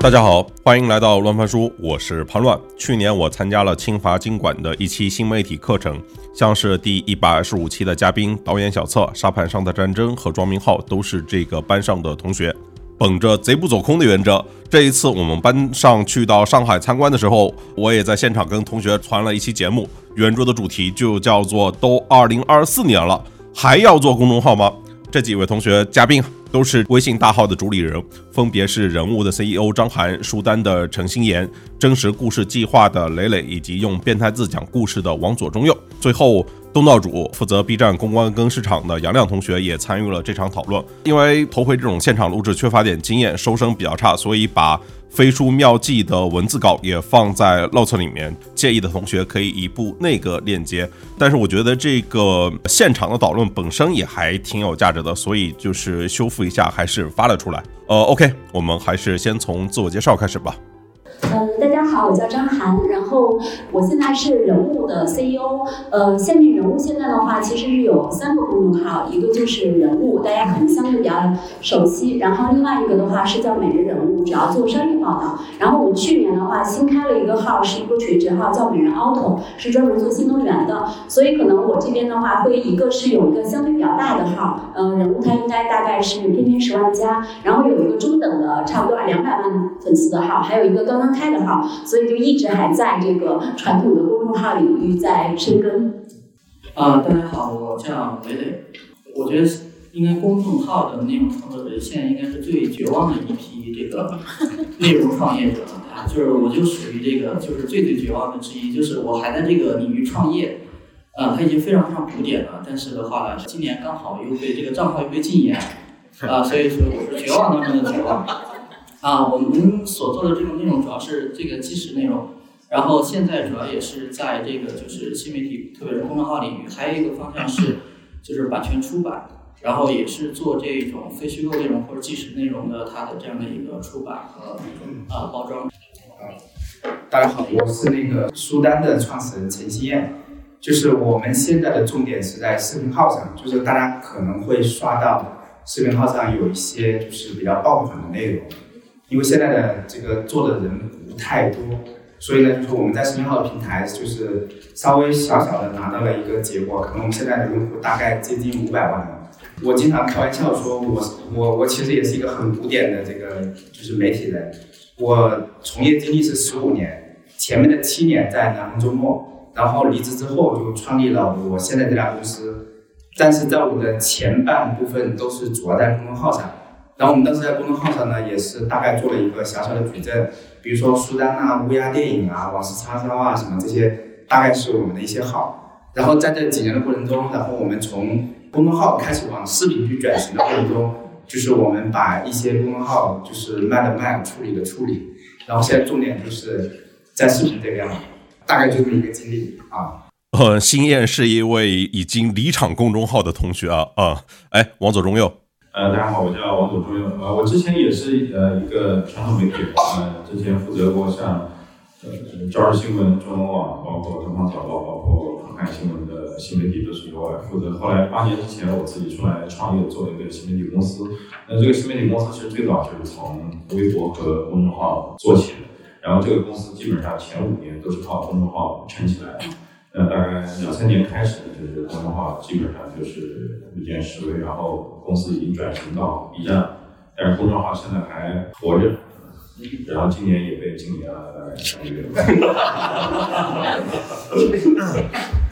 大家好，欢迎来到乱翻书，我是潘乱。去年我参加了清华经管的一期新媒体课程，像是第一百二十五期的嘉宾导演小策、沙盘上的战争和庄明浩都是这个班上的同学。本着贼不走空的原则，这一次我们班上去到上海参观的时候，我也在现场跟同学传了一期节目，圆桌的主题就叫做“都二零二四年了，还要做公众号吗？”这几位同学嘉宾都是微信大号的主理人，分别是人物的 CEO 张涵、书单的陈新言、真实故事计划的磊磊，以及用变态字讲故事的王左中右。最后，东道主负责 B 站公关跟市场的杨亮同学也参与了这场讨论。因为头回这种现场录制缺乏点经验，收声比较差，所以把。飞书妙记的文字稿也放在 note 里面，介意的同学可以移步那个链接。但是我觉得这个现场的讨论本身也还挺有价值的，所以就是修复一下，还是发了出来。呃，OK，我们还是先从自我介绍开始吧。嗯，大家好，我叫张涵，然后我现在是人物的 CEO。呃，下面人物现在的话其实是有三个公众号，一个就是人物，大家可能相对比较熟悉，然后另外一个的话是叫每日人物，主要做商业报道。然后我们去年的话新开了一个号，是一个垂直号，叫每人 Auto，是专门做新能源的。所以可能我这边的话会一个是有一个相对比较大的号，呃，人物它应该大概是天天十万加，然后有一个中等的差不多两百万粉丝的号，还有一个刚刚。开的号，所以就一直还在这个传统的公众号领域在深耕。啊，大家好，我叫磊磊。我觉得应该公众号的内容创作者现在应该是最绝望的一批这个 内容创业者啊，就是我就属于这个就是最最绝望的之一，就是我还在这个领域创业，啊，它已经非常非常古典了，但是的话呢，今年刚好又被这个账号又被禁言，啊，所以说我是绝望当中的绝望。啊，我们所做的这种内容主要是这个即时内容，然后现在主要也是在这个就是新媒体，特别是公众号领域，还有一个方向是就是版权出版，然后也是做这种非虚构内容或者即时内容的它的这样的一个出版和啊包装。啊，大家好，我是那个书单的创始人陈希燕，就是我们现在的重点是在视频号上，就是大家可能会刷到视频号上有一些就是比较爆款的内容。因为现在的这个做的人不太多，所以呢，就是我们在视频号的平台，就是稍微小小的拿到了一个结果，可能我们现在的用户大概接近五百万。我经常开玩笑说，我我我其实也是一个很古典的这个就是媒体人，我从业经历是十五年，前面的七年在南方周末，然后离职之后就创立了我现在这家公司，但是在我的前半部分都是主要在公众号上。然后我们当时在公众号上呢，也是大概做了一个小小的矩阵，比如说书单啊、乌鸦电影啊、往事叉烧啊什么这些，大概是我们的一些号。然后在这几年的过程中，然后我们从公众号开始往视频去转型的过程中，就是我们把一些公众号就是卖的卖，处理的处理。然后现在重点就是在视频这边了，大概就这么一个经历啊。呃，新燕是一位已经离场公众号的同学啊啊，哎，王左中右。呃，大家好，我叫王左中右。呃，我之前也是呃一个传统媒体，呃，之前负责过像呃朝日新闻、中文网，包括东方早报，包括澎湃新闻的新媒体都是由我来负责。后来八年之前，我自己出来创业，做了一个新媒体公司。那这个新媒体公司其实最早就是从微博和公众号做起的，然后这个公司基本上前五年都是靠公众号撑起来的。那，大概两三年开始，就是公众号基本上就是日渐式微，然后公司已经转型到 B 站，但是公众号现在还活着，然后今年也被禁言了，大概三个月。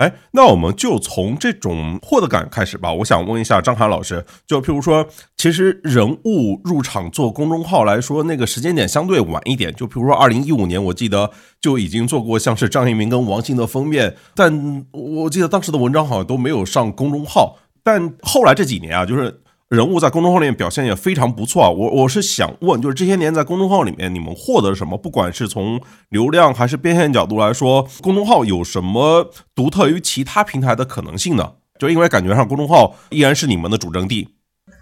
哎，那我们就从这种获得感开始吧。我想问一下张涵老师，就譬如说，其实人物入场做公众号来说，那个时间点相对晚一点。就譬如说二零一五年，我记得就已经做过像是张一鸣跟王兴的封面，但我记得当时的文章好像都没有上公众号。但后来这几年啊，就是。人物在公众号里面表现也非常不错啊！我我是想问，就是这些年在公众号里面，你们获得什么？不管是从流量还是变现角度来说，公众号有什么独特于其他平台的可能性呢？就因为感觉上公众号依然是你们的主阵地。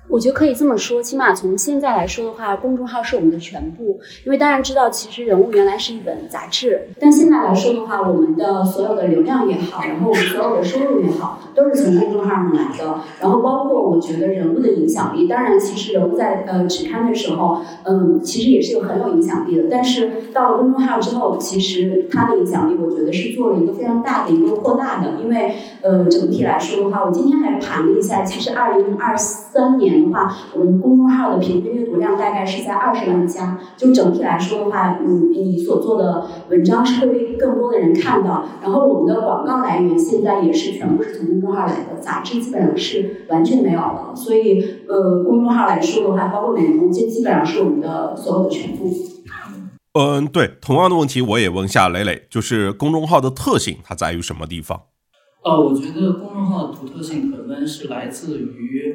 我觉得可以这么说，起码从现在来说的话，公众号是我们的全部。因为当然知道，其实人物原来是一本杂志，但现在来说的话，我们的所有的流量也好，然后我们所有的收入也好，都是从公众号上来的。然后包括我觉得人物的影响力，当然其实人物在呃纸刊的时候，嗯，其实也是有很有影响力的。但是到了公众号之后，其实它的影响力，我觉得是做了一个非常大的一个扩大的。因为呃整体来说的话，我今天还盘了一下，其实二零二三年。的话，我们公众号的平均阅读量大概是在二十万加。就整体来说的话，嗯，你所做的文章是会被更多的人看到。然后我们的广告来源现在也是全部是从公众号来的，杂志基本上是完全没有了。所以，呃，公众号来说的话，包括美容，这基本上是我们的所有的全部。嗯，对，同样的问题我也问一下磊磊，就是公众号的特性它在于什么地方？呃，我觉得公众号的独特性可能是来自于。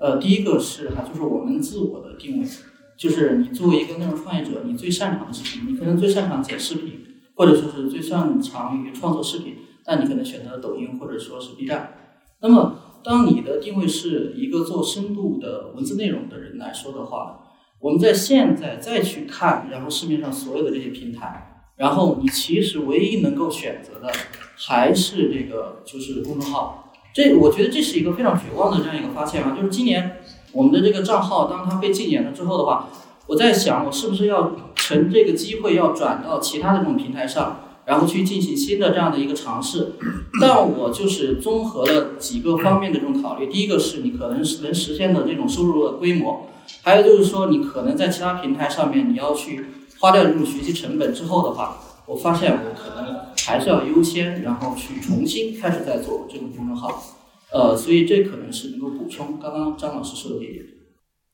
呃，第一个是哈，就是我们自我的定位，就是你作为一个内容创业者，你最擅长的是什么？你可能最擅长剪视频，或者说是最擅长于创作视频，那你可能选择抖音或者说是 B 站。那么，当你的定位是一个做深度的文字内容的人来说的话，我们在现在再去看，然后市面上所有的这些平台，然后你其实唯一能够选择的还是这个就是公众号。这我觉得这是一个非常绝望的这样一个发现啊，就是今年我们的这个账号，当它被禁言了之后的话，我在想，我是不是要趁这个机会要转到其他的这种平台上，然后去进行新的这样的一个尝试。但我就是综合了几个方面的这种考虑，第一个是你可能是能实现的这种收入的规模，还有就是说你可能在其他平台上面你要去花掉这种学习成本之后的话，我发现我可能。还是要优先，然后去重新开始再做这个公众号，呃，所以这可能是能够补充刚刚张老师说的一点。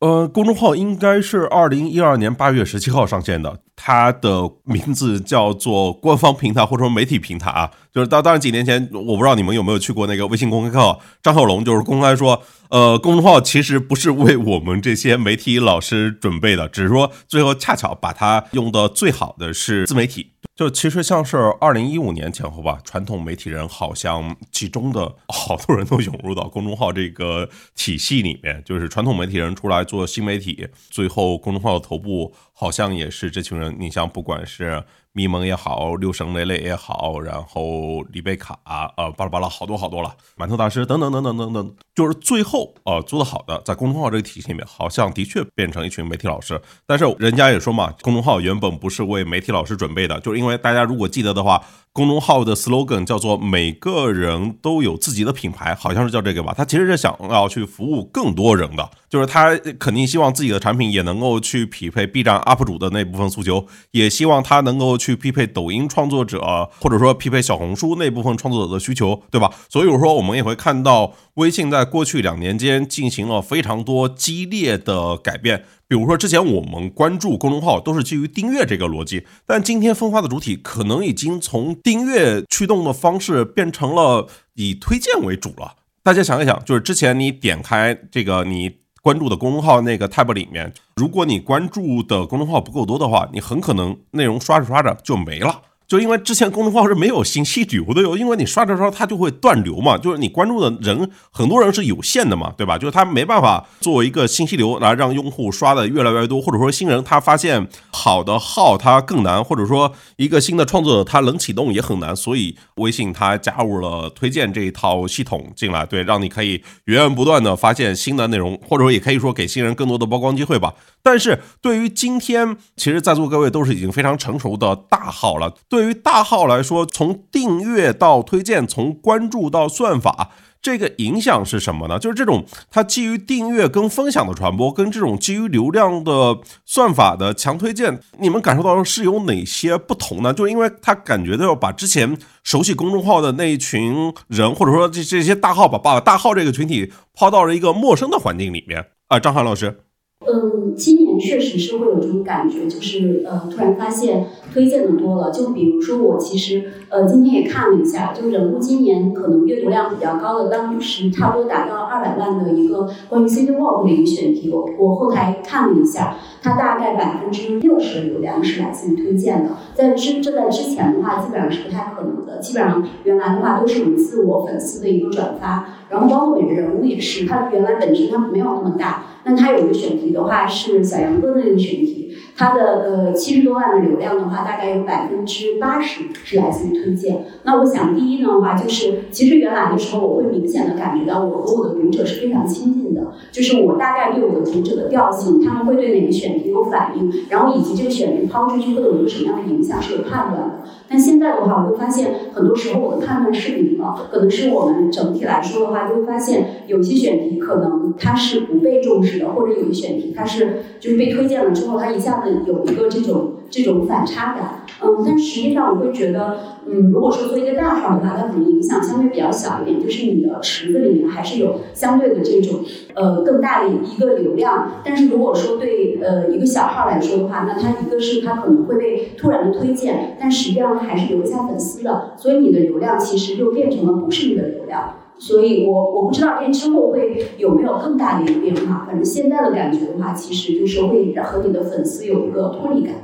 呃，公众号应该是二零一二年八月十七号上线的，它的名字叫做官方平台或者说媒体平台啊。就是当当然几年前，我不知道你们有没有去过那个微信公开课，张小龙就是公开说，呃，公众号其实不是为我们这些媒体老师准备的，只是说最后恰巧把它用的最好的是自媒体。就其实像是二零一五年前后吧，传统媒体人好像集中的好多人都涌入到公众号这个体系里面，就是传统媒体人出来做新媒体，最后公众号的头部好像也是这群人。你像不管是。咪蒙也好，六神磊磊也好，然后李贝卡呃，巴拉巴拉好多好多了，馒头大师等等等等等等，就是最后呃做的好的，在公众号这个体系里面，好像的确变成一群媒体老师。但是人家也说嘛，公众号原本不是为媒体老师准备的，就是因为大家如果记得的话。公众号的 slogan 叫做“每个人都有自己的品牌”，好像是叫这个吧。他其实是想要去服务更多人的，就是他肯定希望自己的产品也能够去匹配 B 站 UP 主的那部分诉求，也希望他能够去去匹配抖音创作者，或者说匹配小红书那部分创作者的需求，对吧？所以我说，我们也会看到微信在过去两年间进行了非常多激烈的改变。比如说，之前我们关注公众号都是基于订阅这个逻辑，但今天分发的主体可能已经从订阅驱动的方式变成了以推荐为主了。大家想一想，就是之前你点开这个你关注的公众号那个 tab 里面，如果你关注的公众号不够多的话，你很可能内容刷着刷着就没了。就因为之前公众号是没有信息流的哟，因为你刷着刷它就会断流嘛，就是你关注的人很多人是有限的嘛，对吧？就是他没办法作为一个信息流来让用户刷的越来越多，或者说新人他发现好的号他更难，或者说一个新的创作者他能启动也很难，所以微信它加入了推荐这一套系统进来，对，让你可以源源不断的发现新的内容，或者说也可以说给新人更多的曝光机会吧。但是对于今天，其实在座各位都是已经非常成熟的大号了。对于大号来说，从订阅到推荐，从关注到算法，这个影响是什么呢？就是这种它基于订阅跟分享的传播，跟这种基于流量的算法的强推荐，你们感受到是有哪些不同呢？就是因为他感觉到要把之前熟悉公众号的那一群人，或者说这这些大号把把大号这个群体抛到了一个陌生的环境里面啊，张涵老师。嗯，今年确实是会有这种感觉，就是呃，突然发现推荐的多了。就比如说我其实呃今天也看了一下，就人物今年可能阅读量比较高的，当时差不多达到二百万的一个关于 City Walk 的一个选题，我我后台看了一下，它大概百分之六十的流量是来自于推荐的。在之这在之前的话，基本上是不太可能的。基本上原来的话都是我们自我粉丝的一个转发，然后包括每个人物也是，它原来本身它没有那么大。那它有一个选题的话是小杨哥的那个选题，它的呃七十多万的流量的话，大概有百分之八十是来自于推荐。那我想第一呢的话，就是其实原来的时候，我会明显的感觉到我和我的读者是非常亲近的，就是我大概对我的读者的调性，他们会对哪个选题有反应，然后以及这个选题抛出去会有一个什么样的影响是有判断的。但现在的话，我会发现很多时候我的判断失灵了，可能是我们整体来说的话，就会发现有些选题可能它是不被重视的，或者有些选题它是就是被推荐了之后，它一下子有一个这种这种反差感。嗯，但实际上我会觉得，嗯，如果说做一个大号的话，它可能影响相对比较小一点，就是你的池子里面还是有相对的这种呃更大的一个流量。但是如果说对呃一个小号来说的话，那它一个是它可能会被突然的推荐，但实际上还是留下粉丝的，所以你的流量其实就变成了不是你的流量。所以我我不知道这之后会有没有更大的一个变化。反正现在的感觉的话，其实就是会和你的粉丝有一个脱离感。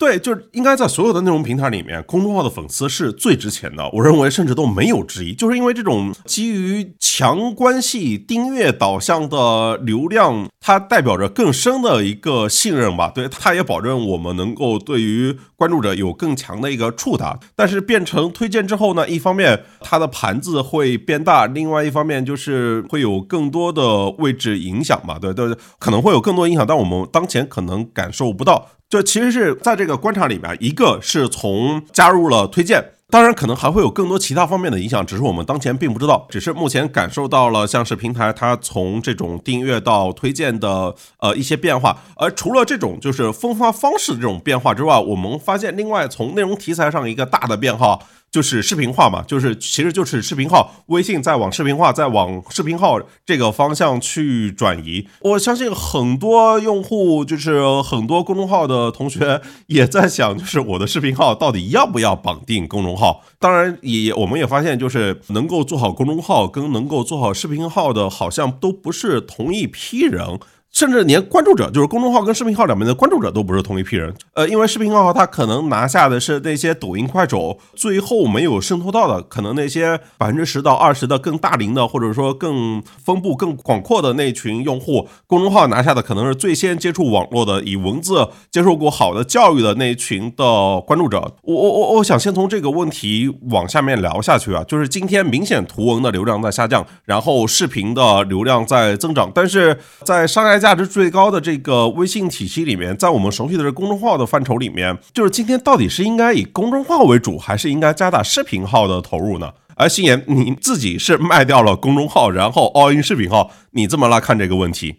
对，就是应该在所有的内容平台里面，公众号的粉丝是最值钱的。我认为甚至都没有之一，就是因为这种基于强关系、订阅导向的流量，它代表着更深的一个信任吧。对，它也保证我们能够对于关注者有更强的一个触达。但是变成推荐之后呢，一方面它的盘子会变大，另外一方面就是会有更多的位置影响嘛。对，对，可能会有更多影响，但我们当前可能感受不到。就其实是在这个观察里边，一个是从加入了推荐，当然可能还会有更多其他方面的影响，只是我们当前并不知道，只是目前感受到了像是平台它从这种订阅到推荐的呃一些变化，而除了这种就是分发方式的这种变化之外，我们发现另外从内容题材上一个大的变化。就是视频化嘛，就是其实就是视频号，微信在往视频化，在往视频号这个方向去转移。我相信很多用户，就是很多公众号的同学也在想，就是我的视频号到底要不要绑定公众号？当然，也我们也发现，就是能够做好公众号跟能够做好视频号的，好像都不是同一批人。甚至连关注者，就是公众号跟视频号两边的关注者都不是同一批人。呃，因为视频号它可能拿下的是那些抖音、快手最后没有渗透到的，可能那些百分之十到二十的更大龄的，或者说更分布更广阔的那群用户。公众号拿下的可能是最先接触网络的，以文字接受过好的教育的那群的关注者。我我我我想先从这个问题往下面聊下去啊，就是今天明显图文的流量在下降，然后视频的流量在增长，但是在商业。价值最高的这个微信体系里面，在我们熟悉的这公众号的范畴里面，就是今天到底是应该以公众号为主，还是应该加大视频号的投入呢？而心言你自己是卖掉了公众号，然后 all in 视频号，你这么来看这个问题？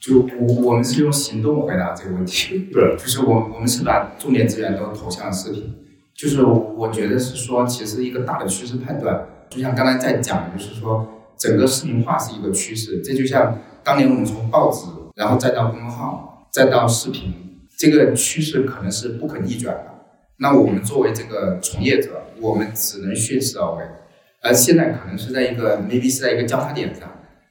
就我我们是用行动回答这个问题，对，就是我我们是把重点资源都投向视频，就是我觉得是说，其实一个大的趋势判断，就像刚才在讲，就是说整个视频化是一个趋势，这就像。当年我们从报纸，然后再到公众号，再到视频，这个趋势可能是不可逆转的。那我们作为这个从业者，我们只能顺势而为。而现在可能是在一个 maybe 是在一个交叉点上。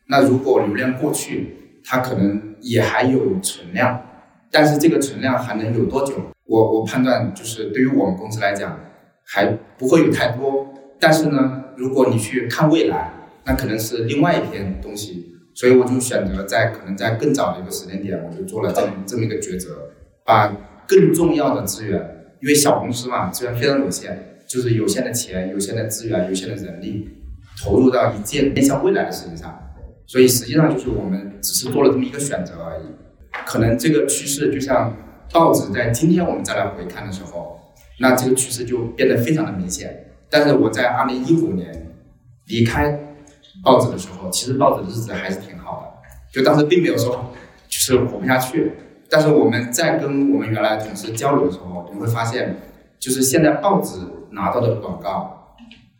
那如果流量过去，它可能也还有存量，但是这个存量还能有多久？我我判断就是对于我们公司来讲，还不会有太多。但是呢，如果你去看未来，那可能是另外一篇东西。所以我就选择在可能在更早的一个时间点，我就做了这么这么一个抉择，把更重要的资源，因为小公司嘛，资源非常有限，就是有限的钱、有限的资源、有限的人力，投入到一件面向未来的事情上。所以实际上就是我们只是做了这么一个选择而已。可能这个趋势就像报纸在今天我们再来回看的时候，那这个趋势就变得非常的明显。但是我在二零一五年离开。报纸的时候，其实报纸的日子还是挺好的，就当时并没有说就是活不下去。但是我们在跟我们原来同事交流的时候，你会发现，就是现在报纸拿到的广告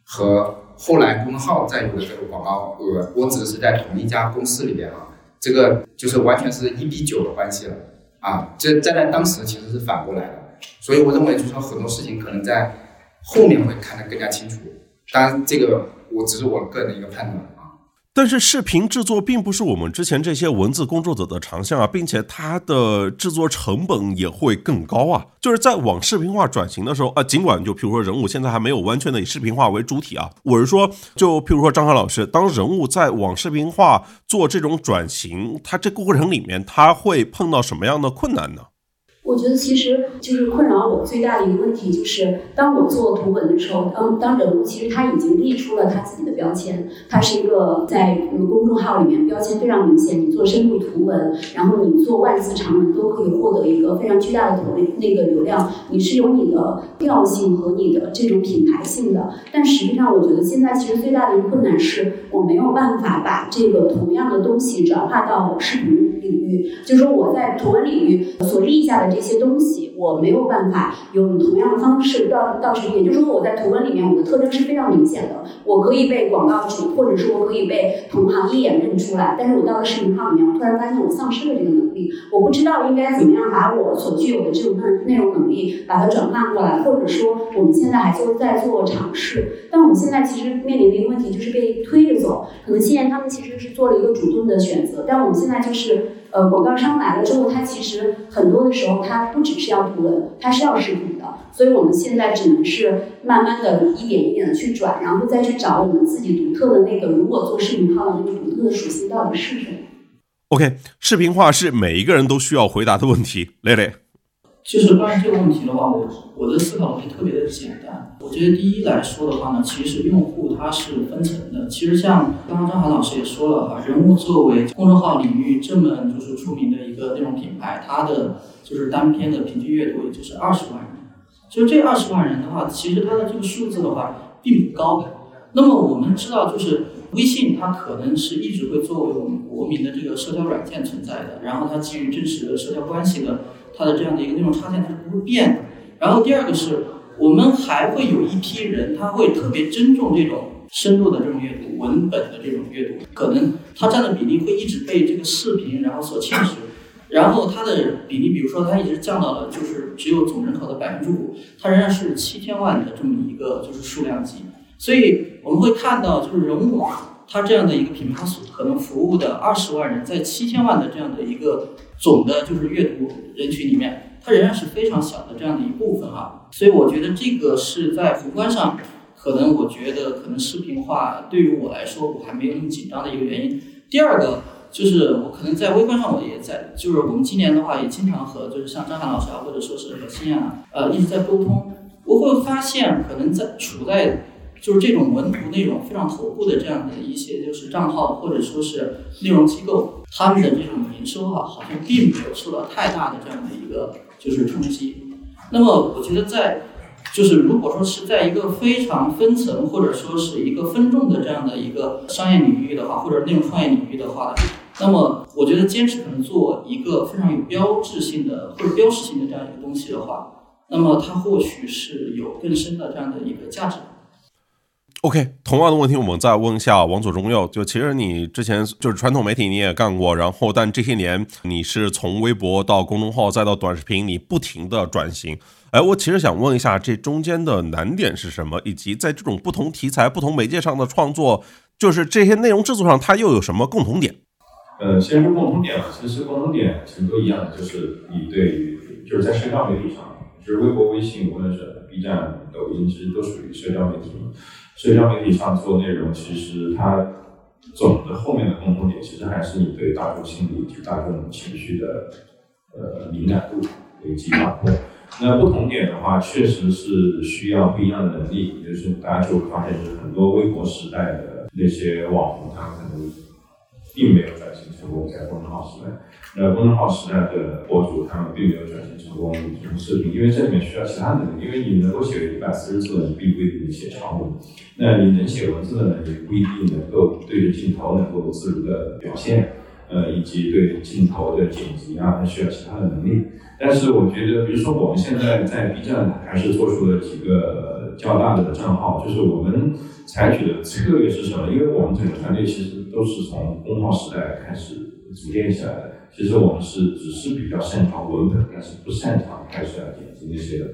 和后来公众号在有的这个广告额，我指的是在同一家公司里边啊，这个就是完全是一比九的关系了啊。这在在当时其实是反过来的，所以我认为就是说很多事情可能在后面会看得更加清楚。当然这个。我只是我个人的一个判断。但是视频制作并不是我们之前这些文字工作者的长项啊，并且它的制作成本也会更高啊。就是在往视频化转型的时候啊，尽管就譬如说人物现在还没有完全的以视频化为主体啊，我是说，就譬如说张涵老师，当人物在往视频化做这种转型，他这个过程里面他会碰到什么样的困难呢？我觉得其实就是困扰我最大的一个问题，就是当我做图文的时候，当当人物其实他已经立出了他自己的标签，他是一个在公众号里面标签非常明显。你做深度图文，然后你做万字长文都可以获得一个非常巨大的投那个流量，你是有你的调性和你的这种品牌性的。但实际上，我觉得现在其实最大的一个困难是我没有办法把这个同样的东西转化到视频领域，就是说我在图文领域所立下的。这一些东西我没有办法用同样的方式到到视频，也就是说我在图文里面我的特征是非常明显的，我可以被广告主或者说我可以被同行一眼认出来，但是我到了视频号里面，我突然发现我丧失了这个能力，我不知道应该怎么样把我所具有的这种内内容能力把它转换过来，或者说我们现在还做在做尝试，但我们现在其实面临的一个问题就是被推着走，可能现在他们其实是做了一个主动的选择，但我们现在就是。呃，广告商来了之后，他其实很多的时候，他不只是要图文，他是要视频的。所以我们现在只能是慢慢的一点一点的去转，然后再去找我们自己独特的那个，如果做视频号的那个独特的属性到底是什么？OK，视频化是每一个人都需要回答的问题，蕾蕾。其实关于这个问题的话，我我的思考问题特别的简单。我觉得第一来说的话呢，其实用户他是分层的。其实像刚刚张涵老师也说了哈，人物作为公众号领域这么就是出名的一个内容品牌，它的就是单篇的平均阅读也就是二十万人。就这二十万人的话，其实它的这个数字的话并不高。那么我们知道，就是微信它可能是一直会作为我们国民的这个社交软件存在的，然后它基于真实的社交关系的。它的这样的一个内容插件它是不会变的。然后第二个是我们还会有一批人，他会特别珍重这种深度的这种阅读、文本的这种阅读，可能它占的比例会一直被这个视频然后所侵蚀。然后它的比例，比如说它一直降到了就是只有总人口的百分之五，它仍然是七千万的这么一个就是数量级。所以我们会看到就是人物它这样的一个品牌所可能服务的二十万人，在七千万的这样的一个。总的就是阅读人群里面，它仍然是非常小的这样的一部分哈，所以我觉得这个是在宏观上，可能我觉得可能视频化对于我来说我还没有那么紧张的一个原因。第二个就是我可能在微观上我也在，就是我们今年的话也经常和就是像张涵老师啊，或者说是和新亚啊，呃一直在沟通，我会发现可能在处在。就是这种文图内容非常头部的这样的一些就是账号或者说是内容机构，他们的这种营收哈，好像并没有受到太大的这样的一个就是冲击。那么我觉得在就是如果说是在一个非常分层或者说是一个分众的这样的一个商业领域的话，或者内容创业领域的话，那么我觉得坚持可能做一个非常有标志性的或者标识性的这样一个东西的话，那么它或许是有更深的这样的一个价值。OK，同样的问题我们再问一下王左中右。就其实你之前就是传统媒体你也干过，然后但这些年你是从微博到公众号再到短视频，你不停的转型。哎，我其实想问一下，这中间的难点是什么？以及在这种不同题材、不同媒介上的创作，就是这些内容制作上，它又有什么共同点？呃，先说共同点啊。其实共同点其实都一样的，就是你对于就是在社交媒体上，就是微博、微信，无论是 B 站、抖音，其实都属于社交媒体。社交媒体上做内容，其实它总的后面的共同点，其实还是你对大众心理及大众情绪的呃敏感度以及把控。那不同点的话，确实是需要不一样的能力。就是大家就会发现，就是很多微博时代的那些网红，他们可能并没有转型成功，在公众号时代。那公众号时代的博主，他们并没有转型成功成视频，因为这里面需要其他能力。因为你能够写一百四十字，你并不一定写长文；那你能写文字的呢，也不一定能够对着镜头能够自如的表现，呃，以及对镜头的剪辑啊，它需要其他的能力。但是我觉得，比如说我们现在在 B 站还是做出了几个较大的账号，就是我们采取的策略是什么？因为我们整个团队其实都是从公号时代开始组建起来的。其实我们是只是比较擅长文本，但是不擅长拍摄啊、剪辑那些的。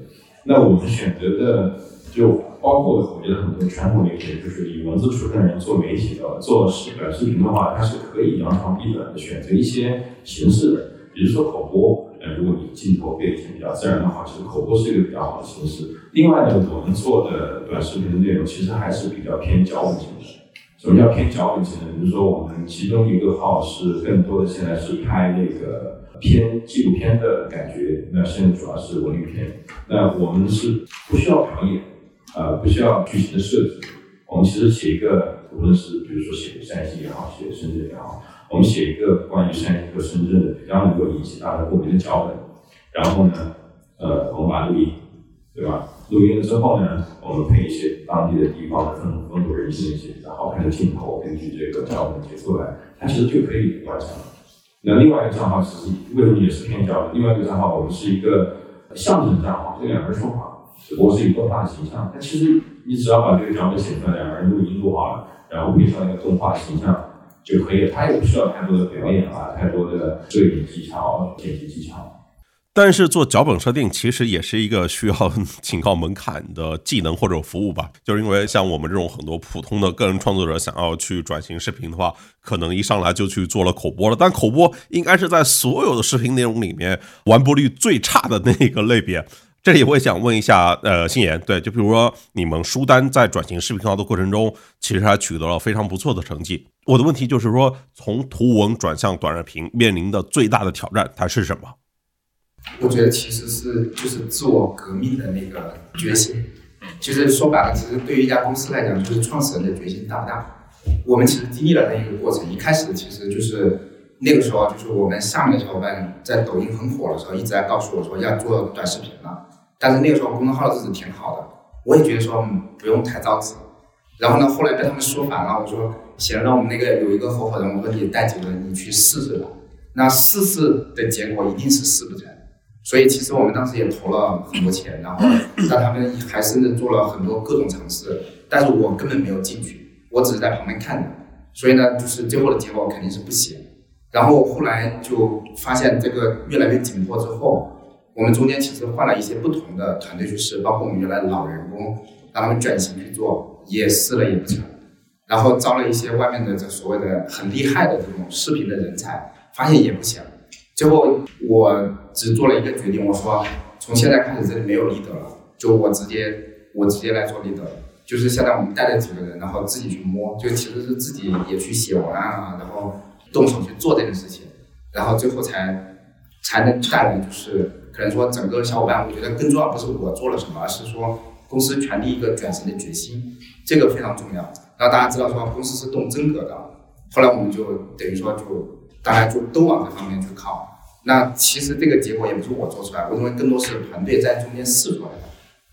那我们选择的就包括我觉得很多传统媒体，就是以文字出身的人做媒体的，做视短视频的话，它是可以扬长避短的选择一些形式的，比如说口播。呃，如果你镜头背景比较自然的话，其实口播是一个比较好的形式。另外呢，我们做的短视频的内容其实还是比较偏交互形式。什么叫偏脚本型的？比如说我们其中一个号是更多的现在是拍那个偏纪录片的感觉，那现在主要是文艺片。那我们是不需要表演，呃，不需要剧情的设计。我们其实写一个，无论是比如说写山西也好，写深圳也好。我们写一个关于山西和深圳的比较能够引起大家共鸣的脚本，然后呢，呃，我们把录音，对吧？录音了之后呢，我们配一些当地的地方的风风土人情一些好看的镜头，根据这个脚本写出来，它其实就可以完成。那另外一个账号其实为什么也是偏脚本？另外一个账号我们是一个相声账号，这两个人说话，只不过是一个动画形象。它其实你只要把这个脚本写出来，两个人录音录好了，然后配上一个动画形象。就可以，他也不需要太多的表演啊，太多的摄影技巧、剪辑技巧。但是做脚本设定其实也是一个需要挺高门槛的技能或者服务吧，就是因为像我们这种很多普通的个人创作者想要去转型视频的话，可能一上来就去做了口播了。但口播应该是在所有的视频内容里面完播率最差的那个类别。这里我也想问一下，呃，新言，对，就比如说你们书单在转型视频号的过程中，其实还取得了非常不错的成绩。我的问题就是说，从图文转向短视频，面临的最大的挑战它是什么？我觉得其实是就是自我革命的那个决心。其实说白了，其实对于一家公司来讲，就是创始人的决心大不大？我们其实经历了那一个过程，一开始其实就是那个时候，就是我们下面的小伙伴在抖音很火的时候，一直在告诉我说要做短视频了。但是那个时候公众号的日子挺好的，我也觉得说不用太着急。然后呢，后来被他们说反了，我说行，那我们那个有一个合伙人，我说你带几个人，你去试试吧。那试试的结果一定是试不成，所以其实我们当时也投了很多钱，然后让他们还甚至做了很多各种尝试，但是我根本没有进去，我只是在旁边看着。所以呢，就是最后的结果肯定是不行。然后后来就发现这个越来越紧迫之后。我们中间其实换了一些不同的团队去试，包括我们原来老员工，让他们转型去做，也试了也不成。然后招了一些外面的这所谓的很厉害的这种视频的人才，发现也不行。最后我只做了一个决定，我说从现在开始这里没有 leader 了，就我直接我直接来做 leader，就是现在我们带了几个人，然后自己去摸，就其实是自己也去写文案啊，然后动手去做这件事情，然后最后才才能带来就是。可能说整个小伙伴，我觉得更重要不是我做了什么，而是说公司传递一个转型的决心，这个非常重要。让大家知道说公司是动真格的。后来我们就等于说就大家就都往这方面去靠。那其实这个结果也不是我做出来，我认为更多是团队在中间试出来的，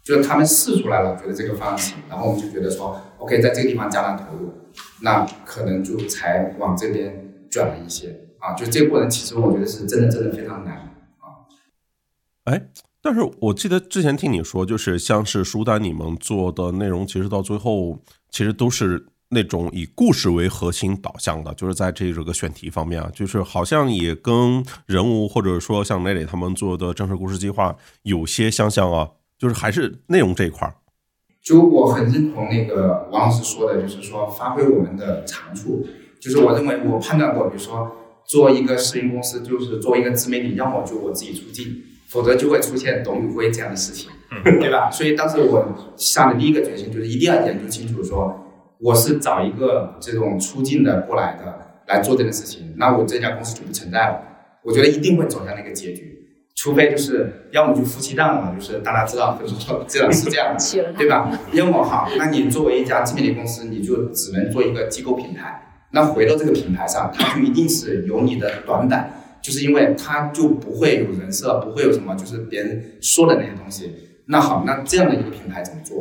就是他们试出来了，觉得这个方向行，然后我们就觉得说 OK，在这个地方加大投入，那可能就才往这边转了一些啊。就这个过程，其实我觉得是真的真的非常难啊。哎，但是我记得之前听你说，就是像是书单，你们做的内容，其实到最后其实都是那种以故事为核心导向的，就是在这个选题方面啊，就是好像也跟人物或者说像磊磊他们做的真实故事计划有些相像啊，就是还是内容这一块儿。就我很认同那个王老师说的，就是说发挥我们的长处，就是我认为我判断过，比如说做一个视频公司，就是作为一个自媒体，要么就我自己出镜。否则就会出现董宇辉这样的事情，对吧？所以当时我下的第一个决心就是一定要研究清楚，说我是找一个这种出镜的过来的来做这件事情，那我这家公司就不存在了。我觉得一定会走向那个结局，除非就是要么就夫妻档了，就是大家知道，就是说这样是这样的，对吧？要么好，那你作为一家自媒体公司，你就只能做一个机构品牌，那回到这个平台上，它就一定是有你的短板。就是因为它就不会有人设，不会有什么，就是别人说的那些东西。那好，那这样的一个品牌怎么做？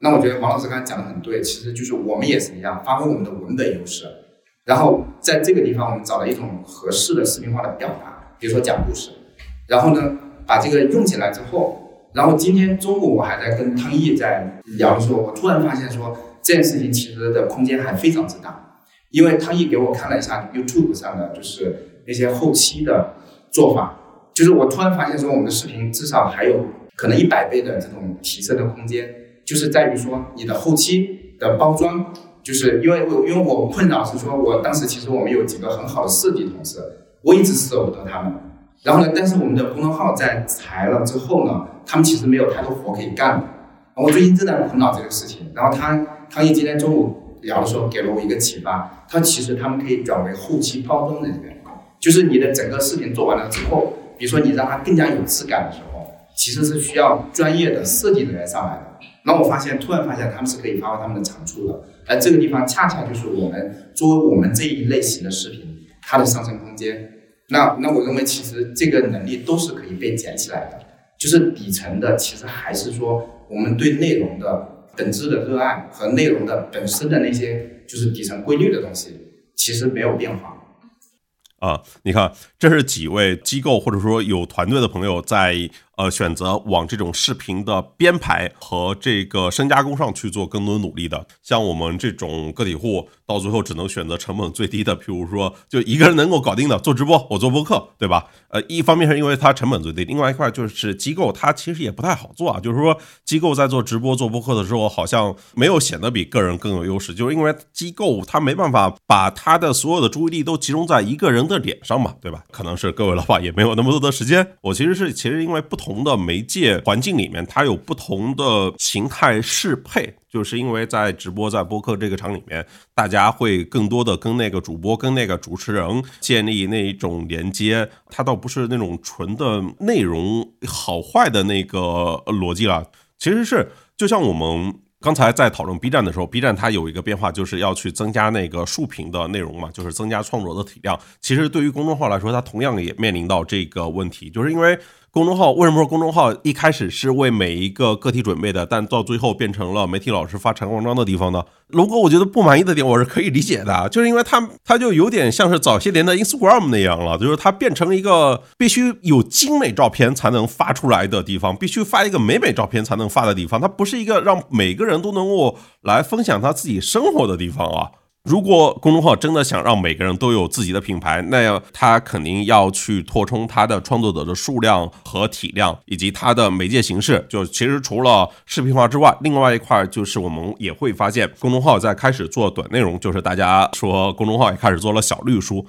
那我觉得王老师刚才讲的很对，其实就是我们也是一样，发挥我们的文本优势，然后在这个地方我们找了一种合适的视频化的表达，比如说讲故事，然后呢把这个用起来之后，然后今天中午我还在跟汤毅在聊的时候，我突然发现说这件事情其实的空间还非常之大，因为汤毅给我看了一下 YouTube 上的就是。那些后期的做法，就是我突然发现说，我们的视频至少还有可能一百倍的这种提升的空间。就是在于说你的后期的包装，就是因为我因为我困扰是说，我当时其实我们有几个很好的设计同事，我一直舍不得他们。然后呢，但是我们的公众号在裁了之后呢，他们其实没有太多活可以干了。我最近正在苦恼这个事情。然后他康毅今天中午聊的时候给了我一个启发，他其实他们可以转为后期包装人员，就是你的整个视频做完了之后，比如说你让它更加有质感的时候，其实是需要专业的设计人员上来的。那我发现，突然发现他们是可以发挥他们的长处的，而这个地方恰恰就是我们作为我们这一类型的视频，它的上升空间。那那我认为，其实这个能力都是可以被捡起来的，就是底层的，其实还是说我们对内容的本质的热爱和内容的本身的那些就是底层规律的东西，其实没有变化。啊，你看，这是几位机构或者说有团队的朋友在。呃，选择往这种视频的编排和这个深加工上去做更多努力的，像我们这种个体户，到最后只能选择成本最低的，譬如说，就一个人能够搞定的做直播，我做播客，对吧？呃，一方面是因为它成本最低，另外一块就是机构它其实也不太好做啊，就是说机构在做直播做播客的时候，好像没有显得比个人更有优势，就是因为机构它没办法把它的所有的注意力都集中在一个人的脸上嘛，对吧？可能是各位老板也没有那么多的时间，我其实是其实因为不同。同的媒介环境里面，它有不同的形态适配，就是因为在直播、在播客这个场里面，大家会更多的跟那个主播、跟那个主持人建立那一种连接，它倒不是那种纯的内容好坏的那个逻辑了，其实是就像我们。刚才在讨论 B 站的时候，B 站它有一个变化，就是要去增加那个竖屏的内容嘛，就是增加创作的体量。其实对于公众号来说，它同样也面临到这个问题，就是因为。公众号为什么说公众号一开始是为每一个个体准备的，但到最后变成了媒体老师发长文章的地方呢？如果我觉得不满意的点，我是可以理解的，就是因为它它就有点像是早些年的 Instagram 那样了，就是它变成一个必须有精美照片才能发出来的地方，必须发一个美美照片才能发的地方，它不是一个让每个人都能够来分享他自己生活的地方啊。如果公众号真的想让每个人都有自己的品牌，那要他肯定要去扩充他的创作者的数量和体量，以及他的媒介形式。就其实除了视频化之外，另外一块就是我们也会发现，公众号在开始做短内容，就是大家说公众号也开始做了小绿书。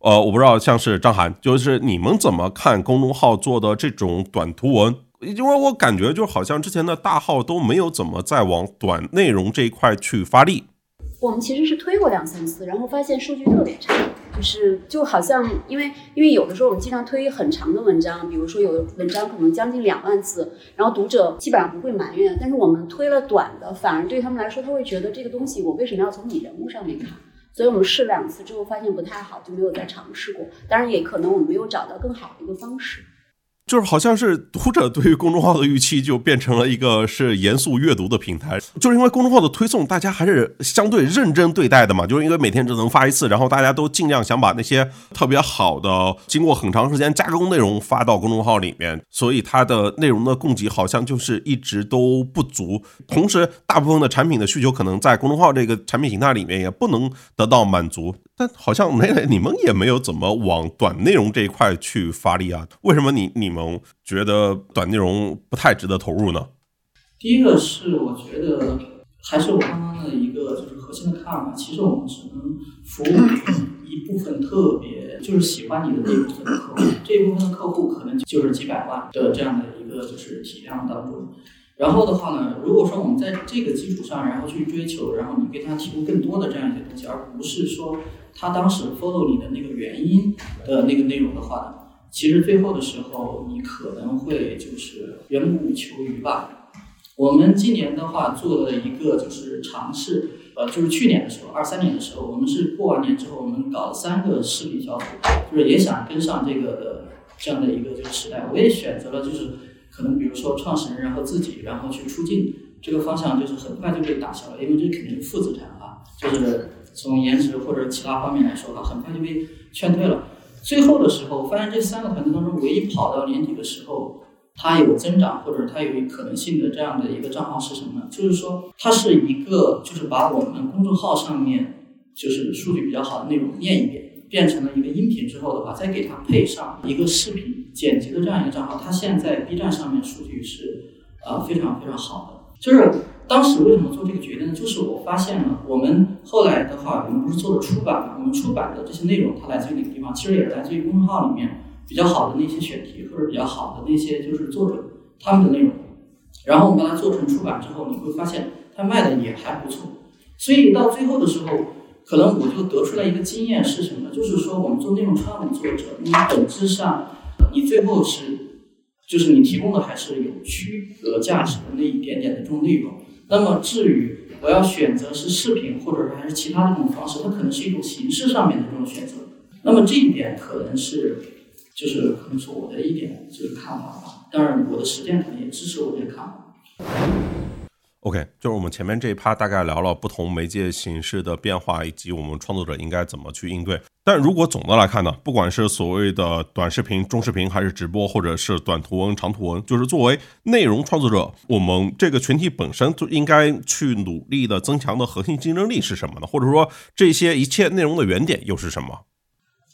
呃，我不知道像是张涵，就是你们怎么看公众号做的这种短图文？因为我感觉就好像之前的大号都没有怎么在往短内容这一块去发力。我们其实是推过两三次，然后发现数据特别差，就是就好像因为因为有的时候我们经常推很长的文章，比如说有的文章可能将近两万字，然后读者基本上不会埋怨，但是我们推了短的，反而对他们来说他会觉得这个东西我为什么要从你人物上面看？所以我们试两次之后发现不太好，就没有再尝试过。当然也可能我们没有找到更好的一个方式。就是好像是读者对于公众号的预期就变成了一个是严肃阅读的平台，就是因为公众号的推送，大家还是相对认真对待的嘛，就是因为每天只能发一次，然后大家都尽量想把那些特别好的、经过很长时间加工内容发到公众号里面，所以它的内容的供给好像就是一直都不足。同时，大部分的产品的需求可能在公众号这个产品形态里面也不能得到满足。但好像磊磊，你们也没有怎么往短内容这一块去发力啊？为什么你你们觉得短内容不太值得投入呢？第一个是我觉得还是我刚刚的一个就是核心的看法，其实我们只能服务一部分特别就是喜欢你的那部分客户，这一部分的客户可能就是几百万的这样的一个就是体量当中。然后的话呢，如果说我们在这个基础上，然后去追求，然后你给他提供更多的这样一些东西，而不是说他当时 follow 你的那个原因的那个内容的话呢，其实最后的时候你可能会就是缘木求鱼吧。我们今年的话做了一个就是尝试，呃，就是去年的时候，二三年的时候，我们是过完年之后，我们搞了三个视频小组，就是也想跟上这个这样的一个这个时代，我也选择了就是。可能比如说创始人，然后自己，然后去出镜，这个方向就是很快就被打消了，因为这肯定是负资产啊，就是从颜值或者其他方面来说啊，很快就被劝退了。最后的时候，发现这三个团队当中，唯一跑到年底的时候，它有增长或者它有可能性的这样的一个账号是什么呢？就是说，它是一个就是把我们公众号上面就是数据比较好的内容念一遍。变成了一个音频之后的话，再给它配上一个视频剪辑的这样一个账号，它现在 B 站上面数据是啊非常非常好的。就是当时为什么做这个决定呢？就是我发现了，我们后来的话，我们不是做了出版嘛？我们出版的这些内容，它来自于哪个地方？其实也是来自于公众号里面比较好的那些选题，或者比较好的那些就是作者他们的内容。然后我们把它做成出版之后，你会发现它卖的也还不错。所以到最后的时候，可能我就得出来一个经验是什么？就是说，我们做内容创作作者，你本质上你最后是，就是你提供的还是有区隔价值的那一点点的这种内容。那么至于我要选择是视频，或者说还是其他的这种方式，它可能是一种形式上面的这种选择。那么这一点可能是，就是可能是我的一点就是看法吧。当然，我的实践可能也支持我这个看法。OK，就是我们前面这一趴大概聊了不同媒介形式的变化，以及我们创作者应该怎么去应对。但如果总的来看呢，不管是所谓的短视频、中视频，还是直播，或者是短图文、长图文，就是作为内容创作者，我们这个群体本身就应该去努力的增强的核心竞争力是什么呢？或者说，这些一切内容的原点又是什么？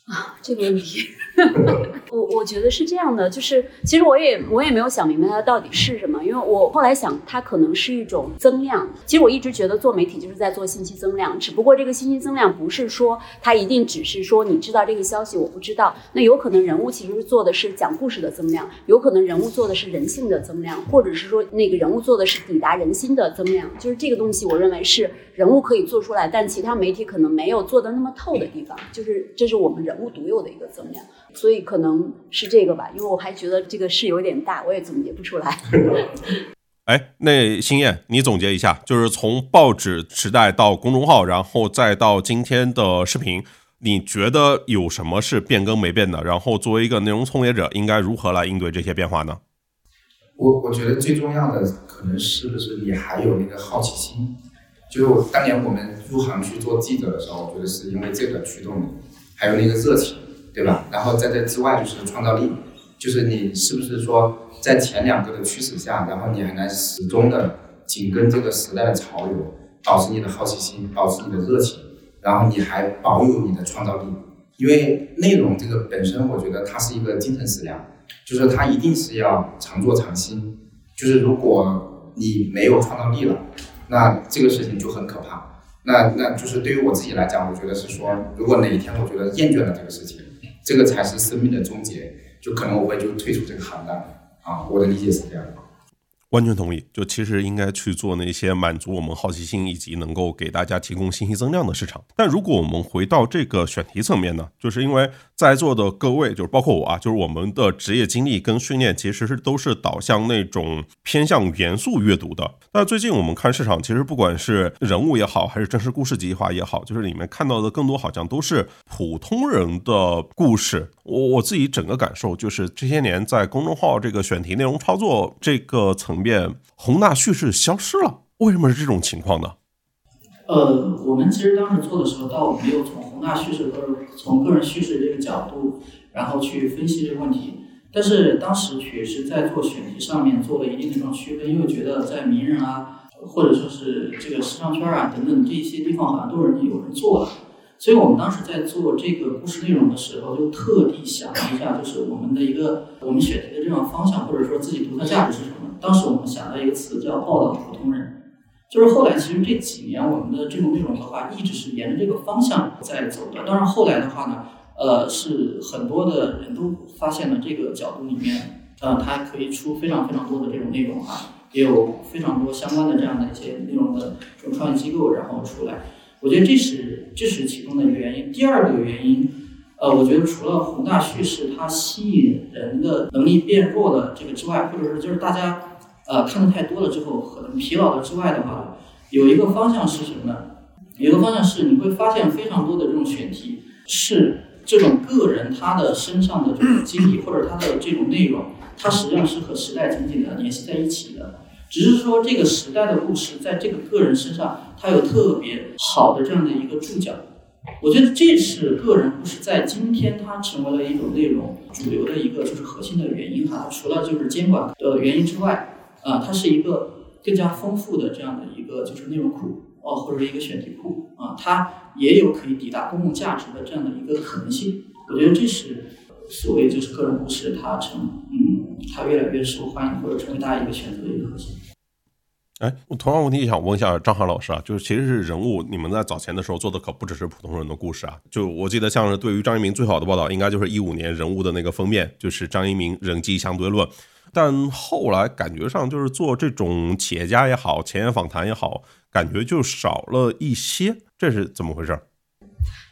啊，这个问题，我我觉得是这样的，就是其实我也我也没有想明白它到底是什么，因为我后来想它可能是一种增量。其实我一直觉得做媒体就是在做信息增量，只不过这个信息增量不是说它一定只是说你知道这个消息我不知道，那有可能人物其实是做的是讲故事的增量，有可能人物做的是人性的增量，或者是说那个人物做的是抵达人心的增量，就是这个东西我认为是人物可以做出来，但其他媒体可能没有做的那么透的地方，就是这是我们人。物独有的一个增量，所以可能是这个吧，因为我还觉得这个事有点大，我也总结不出来。哎，那星燕，你总结一下，就是从报纸时代到公众号，然后再到今天的视频，你觉得有什么是变更没变的？然后作为一个内容从业者，应该如何来应对这些变化呢？我我觉得最重要的可能是不是你还有那个好奇心？就是当年我们入行去做记者的时候，我觉得是因为这个驱动你。还有那个热情，对吧？然后在这之外就是创造力，就是你是不是说在前两个的驱使下，然后你还能始终的紧跟这个时代的潮流，保持你的好奇心，保持你的热情，然后你还保有你的创造力。因为内容这个本身，我觉得它是一个精神食粮，就是它一定是要常做常新。就是如果你没有创造力了，那这个事情就很可怕。那那就是对于我自己来讲，我觉得是说，如果哪一天我觉得厌倦了这个事情，这个才是生命的终结，就可能我会就退出这个行当啊。我的理解是这样的。完全同意，就其实应该去做那些满足我们好奇心以及能够给大家提供信息增量的市场。但如果我们回到这个选题层面呢，就是因为在座的各位，就是包括我啊，就是我们的职业经历跟训练其实是都是导向那种偏向严肃阅读的。那最近我们看市场，其实不管是人物也好，还是真实故事计划也好，就是里面看到的更多好像都是普通人的故事。我我自己整个感受就是这些年在公众号这个选题内容操作这个层面，宏大叙事消失了。为什么是这种情况呢？呃，我们其实当时做的时候，倒没有从宏大叙事或者从个人叙事这个角度，然后去分析这个问题。但是当时确实在做选题上面做了一定的这种区分，因为觉得在名人啊，或者说是这个时尚圈啊等等这些地方，好像都有人有人做了。所以我们当时在做这个故事内容的时候，就特地想了一下，就是我们的一个我们选题的这种方向，或者说自己独特价值是什么。当时我们想到一个词叫“报道普通人”，就是后来其实这几年我们的这种内容的话，一直是沿着这个方向在走的。当然后来的话呢，呃，是很多的人都发现了这个角度里面，呃，它可以出非常非常多的这种内容啊，也有非常多相关的这样的一些内容的这种创业机构，然后出来。我觉得这是这是其中的一个原因。第二个原因，呃，我觉得除了宏大叙事它吸引人的能力变弱了这个之外，或者是就是大家呃看的太多了之后可能疲劳了之外的话，有一个方向是什么呢？有一个方向是你会发现非常多的这种选题是这种个人他的身上的这种经历或者他的这种内容，它实际上是和时代紧紧的联系在一起的。只是说这个时代的故事，在这个个人身上，它有特别好的这样的一个注脚。我觉得这是个人故事在今天它成为了一种内容主流的一个就是核心的原因哈。除了就是监管的原因之外，啊，它是一个更加丰富的这样的一个就是内容库哦，或者一个选题库啊，它也有可以抵达公共价值的这样的一个可能性。我觉得这是所谓就是个人故事它成嗯。它越来越受欢迎，或者成为大家一个选择的一个核心。哎，我同样问题想问一下张航老师啊，就是其实是人物，你们在早前的时候做的可不只是普通人的故事啊。就我记得，像是对于张一鸣最好的报道，应该就是一五年人物的那个封面，就是张一鸣人机相对论。但后来感觉上就是做这种企业家也好，前沿访谈也好，感觉就少了一些，这是怎么回事？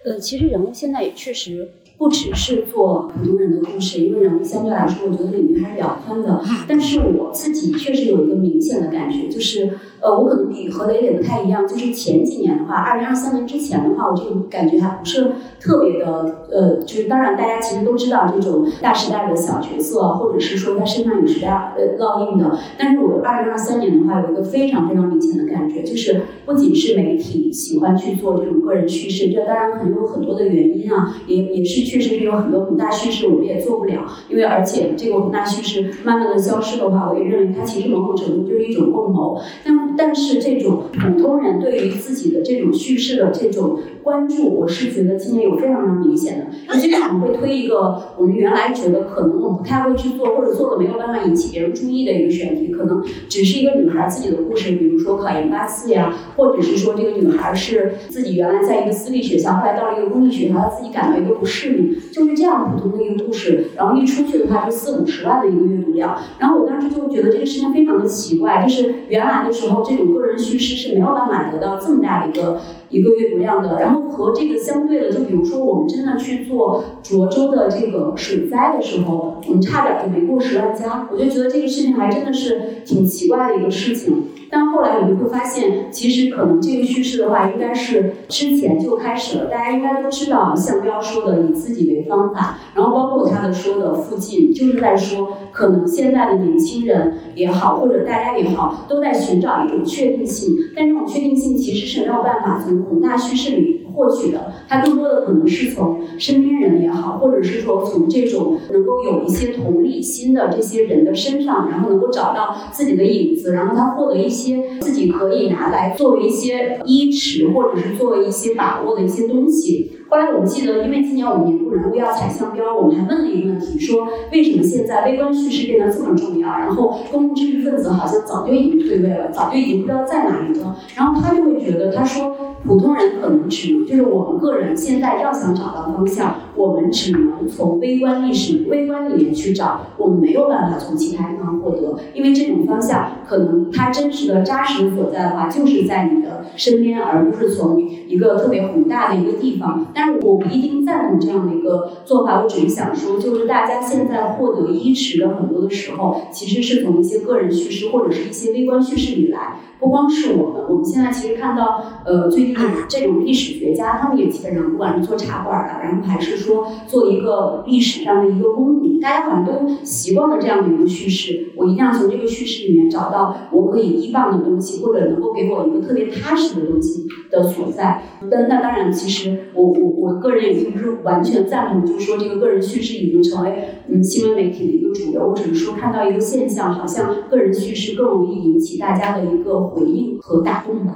呃，其实人物现在也确实。不只是做普通人的故事，因为人物相对来说，我觉得领域还是比较宽的。但是我自己确实有一个明显的感觉，就是呃，我可能比和雷雷不太一样。就是前几年的话，二零二三年之前的话，我这种感觉还不是特别的呃，就是当然大家其实都知道这种大时代的小角色，或者是说他身上有时代呃烙印的。但是我二零二三年的话，有一个非常非常明显的感觉，就是不仅是媒体喜欢去做这种个人叙事，这当然可能有很多的原因啊，也也是。确实是有很多宏大叙事，我们也做不了，因为而且这个宏大叙事慢慢的消失的话，我也认为它其实某种程度就是一种共谋。但但是这种普通人对于自己的这种叙事的这种关注，我是觉得今年有非常非常明显的。那经常会推一个我们原来觉得可能我们不太会去做，或者做的没有办法引起别人注意的一个选题，可能只是一个女孩自己的故事，比如说考研八次呀，或者是说这个女孩是自己原来在一个私立学校，后来到了一个公立学校，她自己感到一个不适。就是这样普通的一个故事，然后一出去的话就四五十万的一个阅读量，然后我当时就觉得这个事情非常的奇怪，就是原来的时候这种个人叙事是没有办法得到这么大的一个一个阅读量的，然后和这个相对的，就比如说我们真的去做涿州的这个水灾的时候，我们差点就没过十万加，我就觉得这个事情还真的是挺奇怪的一个事情。但后来我们会发现，其实可能这个叙事的话，应该是之前就开始了。大家应该都知道，向彪说的以自己为方法，然后包括他的说的附近，就是在说，可能现在的年轻人也好，或者大家也好，都在寻找一种确定性。但这种确定性其实是没有办法从宏大叙事里。获取的，它更多的可能是从身边人也好，或者是说从这种能够有一些同理心的这些人的身上，然后能够找到自己的影子，然后他获得一些自己可以拿来作为一些依持，或者是作为一些把握的一些东西。后来我们记得，因为今年我们年度人物要采项标，我们还问了一个问题，说为什么现在微观叙事变得这么重要？然后公共知识分子好像早就已经退位了，早就已经不知道在哪里了。然后他就会觉得，他说普通人可能只能就是我们个人现在要想找到方向，我们只能从微观历史、微观里面去找，我们没有办法从其他地方获得，因为这种方向可能它真实的扎实所在的话，就是在你的身边，而不是从一个特别宏大的一个地方。但是我不一定赞同这样的一个做法，我只是想说，就是大家现在获得衣食的很多的时候，其实是从一些个人叙事或者是一些微观叙事里来。不光是我们，我们现在其实看到，呃，最近这种历史学家，他们也基本上不管是做茶馆的，然后还是说做一个历史上的一个公民，大家好像都习惯了这样的一个叙事。我一定要从这个叙事里面找到我可以依傍的东西，或者能够给我一个特别踏实的东西的所在。但那当然，其实我我我个人也并不是完全赞同，就是说这个个人叙事已经成为嗯新闻媒体的一个主流。我只是说看到一个现象，好像个人叙事更容易引起大家的一个。回应和打动吧。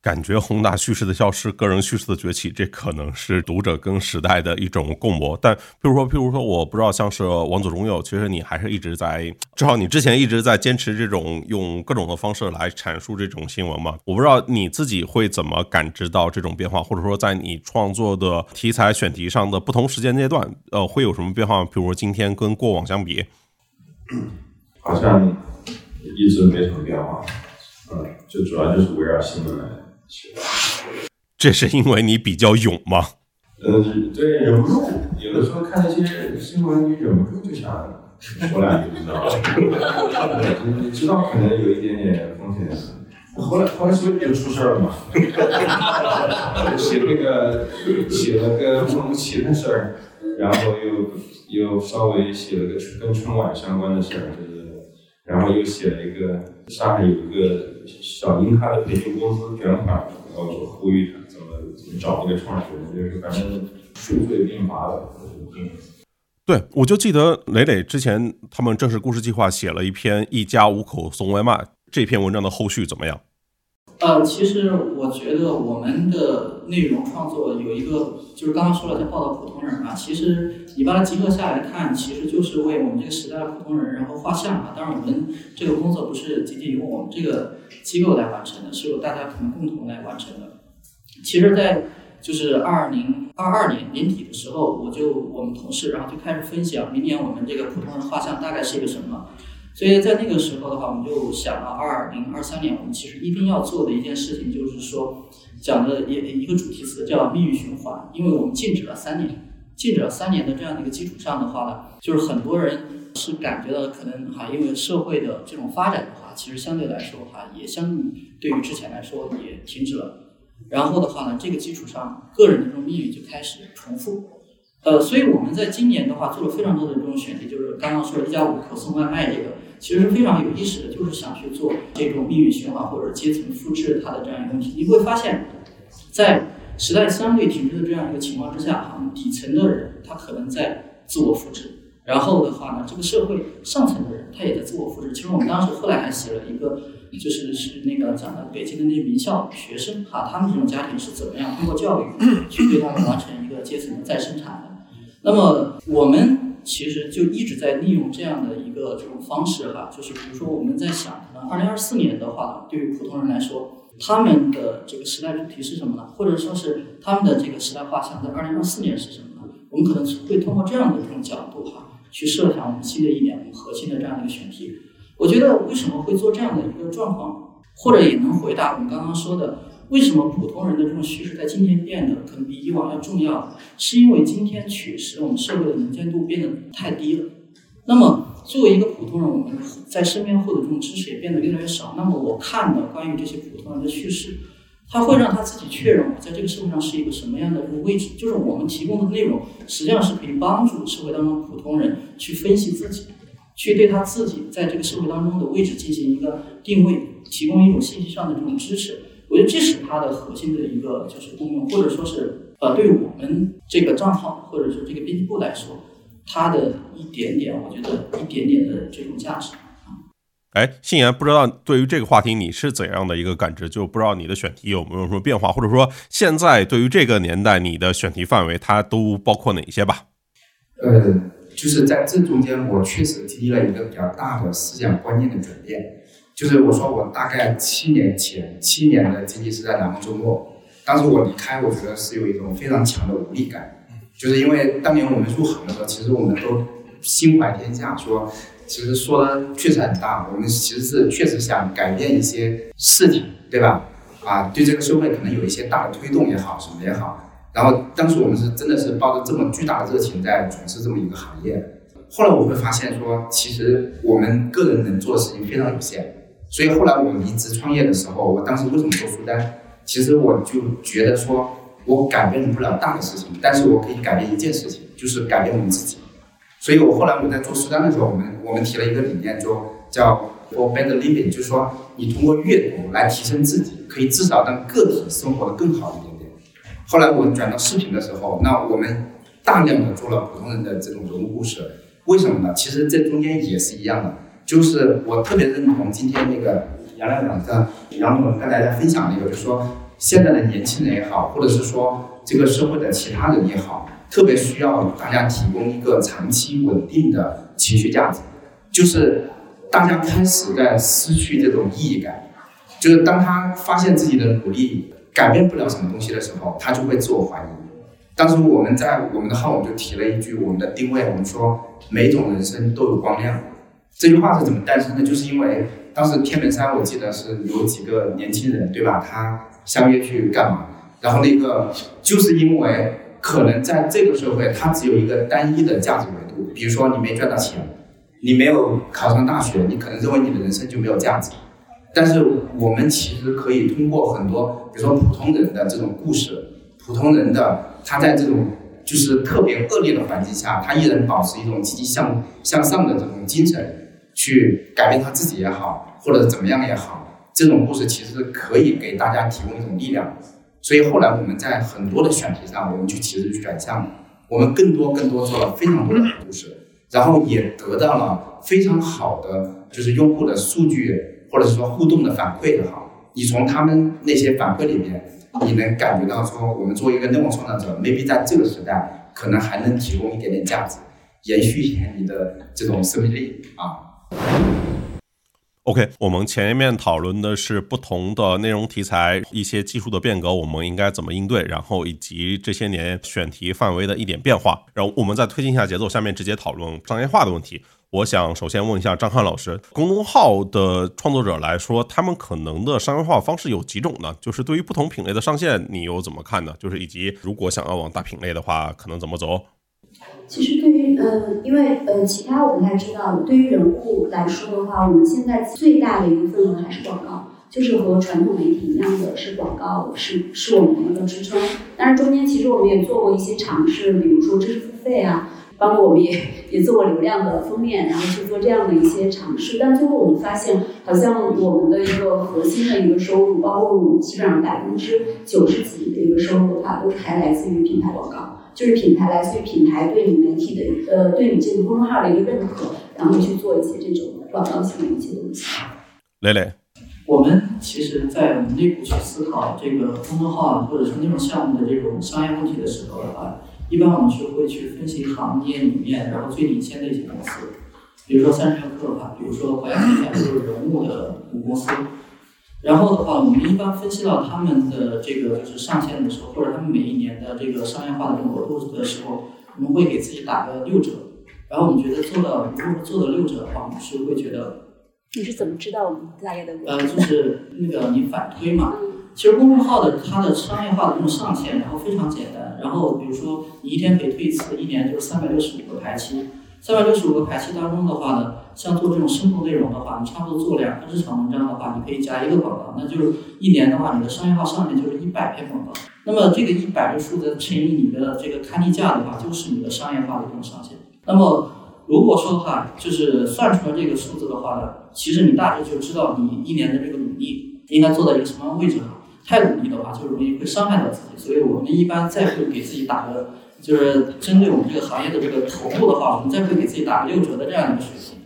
感觉宏大叙事的消失，个人叙事的崛起，这可能是读者跟时代的一种共谋。但譬如说，譬如说，我不知道，像是王祖中友，其实你还是一直在，至少你之前一直在坚持这种用各种的方式来阐述这种新闻嘛？我不知道你自己会怎么感知到这种变化，或者说在你创作的题材选题上的不同时间阶段，呃，会有什么变化？比如说今天跟过往相比，好像。一直没什么变化，嗯，就主要就是围绕新闻来写。这是因为你比较勇吗？嗯，对，忍不住。有的时候看那些新闻，你忍不住就想说两句，知道吧？你知道可能有一点点风险，后来后来所以就出事儿了嘛。写那个写了个乌鲁木齐的事儿，然后又又稍微写了个跟春晚相关的事儿，就是。然后又写了一个上海有一个小林咖的培训公司卷款，然后就呼吁他怎么怎么找一个创始人，就是反正数罪并罚的。对，我就记得磊磊之前他们正式故事计划写了一篇《一家五口送外卖》，这篇文章的后续怎么样？呃，其实我觉得我们的内容创作有一个，就是刚刚说了在报道普通人嘛，其实你把它集合下来看，其实就是为我们这个时代的普通人然后画像嘛。当然，我们这个工作不是仅仅由我们这个机构来完成的，是由大家可能共同来完成的。其实，在就是二零二二年年底的时候，我就我们同事然后就开始分享明年我们这个普通人画像大概是一个什么。所以在那个时候的话，我们就想到二零二三年，我们其实一定要做的一件事情，就是说讲的一一个主题词叫命运循环。因为我们静止了三年，静止了三年的这样的一个基础上的话呢，就是很多人是感觉到可能哈，因为社会的这种发展的话，其实相对来说哈，也相对于之前来说也停止了。然后的话呢，这个基础上，个人的这种命运就开始重复。呃，所以我们在今年的话做了非常多的这种选题，就是刚刚说的一家五口送外卖这个，其实是非常有意识的，就是想去做这种命运循环或者阶层复制它的这样一个东西。你会发现，在时代相对停滞的这样一个情况之下，哈，底层的人他可能在自我复制，然后的话呢，这个社会上层的人他也在自我复制。其实我们当时后来还写了一个，就是是那个讲的北京的那些名校学生哈，他们这种家庭是怎么样通过教育去对他们完成一个阶层的再生产的。那么我们其实就一直在利用这样的一个这种方式哈，就是比如说我们在想，可能二零二四年的话，对于普通人来说，他们的这个时代主题是什么呢？或者说是他们的这个时代画像在二零二四年是什么呢？我们可能会通过这样的这种角度哈，去设想我们新的一年我们核心的这样的一个选题。我觉得为什么会做这样的一个状况，或者也能回答我们刚刚说的。为什么普通人的这种叙事在今天变得可能比以往要重要？是因为今天确实我们社会的能见度变得太低了。那么作为一个普通人，我们在身边获得这种知识也变得越来越少。那么我看的关于这些普通人的叙事，他会让他自己确认我在这个社会上是一个什么样的一个位置。就是我们提供的内容实际上是可以帮助社会当中普通人去分析自己，去对他自己在这个社会当中的位置进行一个定位，提供一种信息上的这种支持。我觉得这是它的核心的一个就是功用，或者说是呃，对于我们这个账号或者是这个编辑部来说，它的一点点，我觉得一点点的这种价值。哎，信言，不知道对于这个话题你是怎样的一个感知？就不知道你的选题有没有什么变化，或者说现在对于这个年代你的选题范围它都包括哪些吧？呃，就是在这中间，我确实经历了一个比较大的思想观念的转变。就是我说我大概七年前，七年的经济是在南方周末，当时我离开，我觉得是有一种非常强的无力感，就是因为当年我们入行的时候，其实我们都心怀天下，说其实说的确实很大，我们其实是确实想改变一些事情，对吧？啊，对这个社会可能有一些大的推动也好，什么也好。然后当时我们是真的是抱着这么巨大的热情在从事这么一个行业。后来我会发现说，其实我们个人能做的事情非常有限。所以后来我离职创业的时候，我当时为什么做书单？其实我就觉得说，我改变不了大的事情，但是我可以改变一件事情，就是改变我们自己。所以我后来我在做书单的时候，我们我们提了一个理念，就叫 For Better Living，就是说你通过阅读来提升自己，可以至少让个体生活的更好一点点。后来我转到视频的时候，那我们大量的做了普通人的这种人物故事，为什么呢？其实这中间也是一样的。就是我特别认同今天那个杨亮长的杨总跟大家分享那个，就是说现在的年轻人也好，或者是说这个社会的其他人也好，特别需要大家提供一个长期稳定的情绪价值。就是大家开始在失去这种意义感，就是当他发现自己的努力改变不了什么东西的时候，他就会自我怀疑。当时我们在我们的号，我就提了一句我们的定位，我们说每种人生都有光亮。这句话是怎么诞生的？就是因为当时天门山，我记得是有几个年轻人，对吧？他相约去干嘛？然后那个就是因为可能在这个社会，它只有一个单一的价值维度。比如说你没赚到钱，你没有考上大学，你可能认为你的人生就没有价值。但是我们其实可以通过很多，比如说普通人的这种故事，普通人的他在这种就是特别恶劣的环境下，他依然保持一种积极向向上的这种精神。去改变他自己也好，或者怎么样也好，这种故事其实可以给大家提供一种力量。所以后来我们在很多的选题上，我们就其实转向，我们更多更多做了非常多的故事，然后也得到了非常好的就是用户的数据或者是说互动的反馈也好，你从他们那些反馈里面，你能感觉到说，我们作为一个内容创造者，maybe 在这个时代，可能还能提供一点点价值，延续一下你的这种生命力啊。OK，我们前面讨论的是不同的内容题材，一些技术的变革，我们应该怎么应对，然后以及这些年选题范围的一点变化，然后我们再推进一下节奏，下面直接讨论商业化的问题。我想首先问一下张翰老师，公众号的创作者来说，他们可能的商业化方式有几种呢？就是对于不同品类的上线，你又怎么看呢？就是以及如果想要往大品类的话，可能怎么走？其实对于呃，因为呃，其他我不太知道。对于人物来说的话，我们现在最大的一个份额还是广告，就是和传统媒体一样的是广告是是我们的一个支撑。但是中间其实我们也做过一些尝试，比如说知识付费啊，包括我们也也做过流量的封面，然后去做这样的一些尝试。但最后我们发现，好像我们的一个核心的一个收入，包括我们基本上百分之九十几的一个收入的话，都是还来自于品牌广告。就是品牌来自于品牌对你媒体的呃对你这个公众号的一个认可，然后去做一些这种广告性的一些东西。磊磊，我们其实，在我们内部去思考这个公众号或者是内容项目的这种商业问题的时候的话，一般我们是会去分析行业里面然后最领先的一些公司，比如说三十六氪吧，比如说华亚媒体就是人物的母公司。然后的话，我们一般分析到他们的这个就是上线的时候，或者他们每一年的这个商业化的这种额度的时候，我们会给自己打个六折。然后我们觉得做到，如果说做到六折的话，我们是会觉得。你是怎么知道我们大概的？呃，就是那个你反推嘛。其实公众号的它的商业化的这种上线，然后非常简单。然后比如说你一天可以推一次，一年就是三百六十五个排期。三百六十五个排期当中的话呢，像做这种深度内容的话，你差不多做两个日常文章的话，你可以加一个广告，那就是一年的话，你的商业化上面就是一百篇广告。那么这个一百个数字乘以你的这个刊例价的话，就是你的商业化的这种上限。那么如果说的话，就是算出来这个数字的话呢，其实你大致就知道你一年的这个努力应该做到一个什么样位置了。太努力的话，就容易会伤害到自己。所以我们一般再会给自己打个。就是针对我们这个行业的这个头部的话，我们再会给自己打个六折的这样一个水平，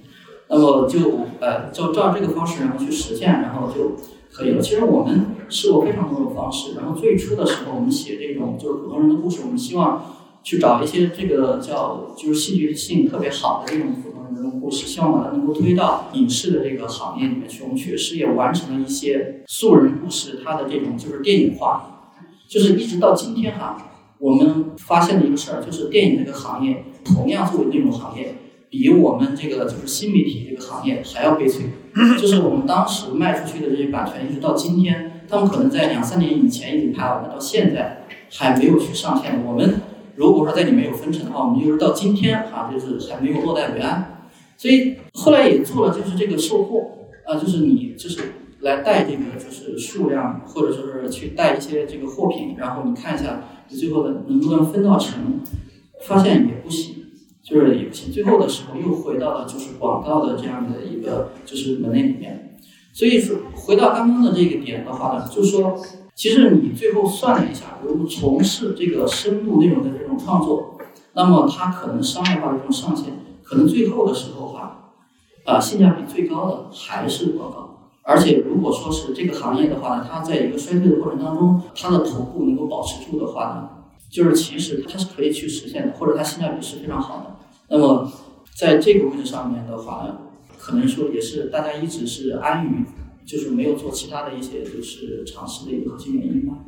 那么就呃就照这个方式然后去实现，然后就可以了。其实我们试过非常多种方式，然后最初的时候我们写这种就是普通人的故事，我们希望去找一些这个叫就是戏剧性特别好的这种普通人的故事，希望把它能够推到影视的这个行业里面去。我们确实也完成了一些素人故事，它的这种就是电影化，就是一直到今天哈。我们发现了一个事儿，就是电影这个行业，同样作为内容行业，比我们这个就是新媒体这个行业还要悲催。就是我们当时卖出去的这些版权，一直到今天，他们可能在两三年以前已经拍完了，到现在还没有去上线。我们如果说在里面有分成的话，我们就是到今天哈，就是还没有落袋为安。所以后来也做了，就是这个售后啊，就是你就是来带这个就是数量，或者说是去带一些这个货品，然后你看一下。你最后的能不能分到成，发现也不行，就是也不行。最后的时候又回到了就是广告的这样的一个就是门类里面。所以说回到刚刚的这个点的话呢，就是说，其实你最后算了一下，如果从事这个深度内容的这种创作，那么它可能商业化的这种上限，可能最后的时候哈，啊性价比最高的还是广告。而且，如果说是这个行业的话，它在一个衰退的过程当中，它的头部能够保持住的话呢，就是其实它是可以去实现的，或者它性价比是非常好的。那么，在这个位置上面的话呢，可能说也是大家一直是安于，就是没有做其他的一些就是尝试的一个核心原因吧。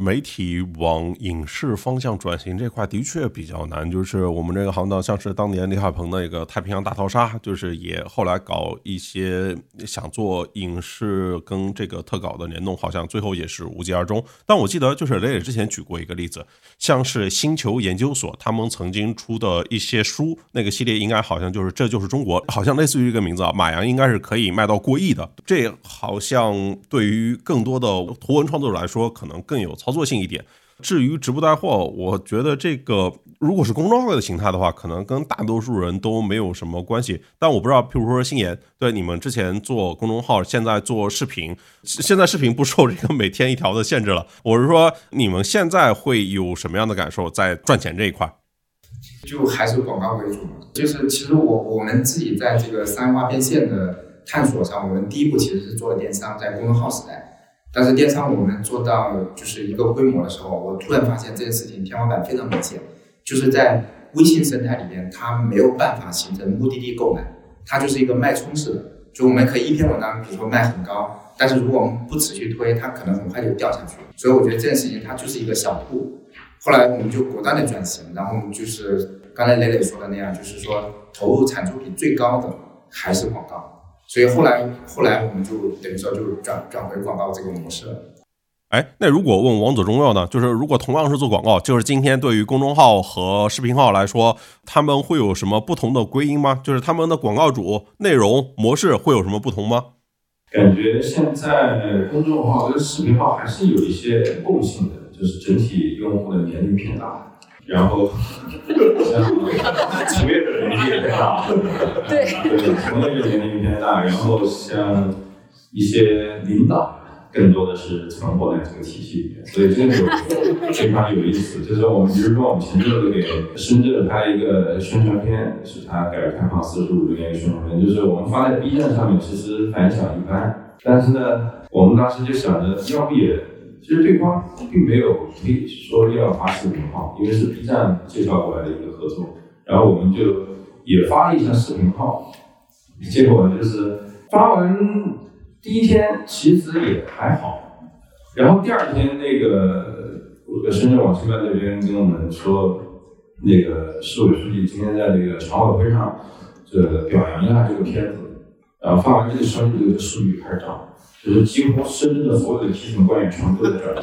媒体往影视方向转型这块的确比较难，就是我们这个行当，像是当年李海鹏的一个《太平洋大逃杀》，就是也后来搞一些想做影视跟这个特稿的联动，好像最后也是无疾而终。但我记得就是雷磊之前举过一个例子，像是星球研究所他们曾经出的一些书，那个系列应该好像就是这就是中国，好像类似于这个名字啊，马洋应该是可以卖到过亿的。这好像对于更多的图文创作者来说，可能更有。操作性一点。至于直播带货，我觉得这个如果是公众号的形态的话，可能跟大多数人都没有什么关系。但我不知道，譬如说星言，对你们之前做公众号，现在做视频，现在视频不受这个每天一条的限制了。我是说，你们现在会有什么样的感受在赚钱这一块？就还是广告为主嘛。就是其实我我们自己在这个三化变现的探索上，我们第一步其实是做了电商，在公众号时代。但是电商我们做到就是一个规模的时候，我突然发现这件事情天花板非常明显，就是在微信生态里面，它没有办法形成目的地购买，它就是一个脉冲式的。就我们可以一篇文章，比如说卖很高，但是如果我们不持续推，它可能很快就掉下去。所以我觉得这件事情它就是一个小铺。后来我们就果断的转型，然后就是刚才磊磊说的那样，就是说投入产出比最高的还是广告。所以后来后来我们就等于说就转转回广告这个模式了。哎，那如果问王者荣耀呢？就是如果同样是做广告，就是今天对于公众号和视频号来说，他们会有什么不同的归因吗？就是他们的广告主、内容模式会有什么不同吗？感觉现在公众号跟视频号还是有一些共性的，就是整体用户的年龄偏大，然后像从业者年纪也偏大，对对，从业者年龄偏大，然后像一些领导。更多的是存活在这个体系里面，所以这个就非常有意思。就是我们比如说，我们前阵子给深圳拍一个宣传片，是他改革开放四十五周年宣传片，就是我们发在 B 站上面，其实反响一般。但是呢，我们当时就想着，要不也，其实对方并没有推说要发视频号，因为是 B 站介绍过来的一个合作，然后我们就也发了一下视频号，结果就是发完。第一天其实也还好，然后第二天那个我的深圳网信办那边跟我们说，那个市委书记今天在那个常委会上，这表扬一下这个片子，然后发完这个消息，这个数据开始涨，就是几乎深圳的所有的基层官员全部都在这儿，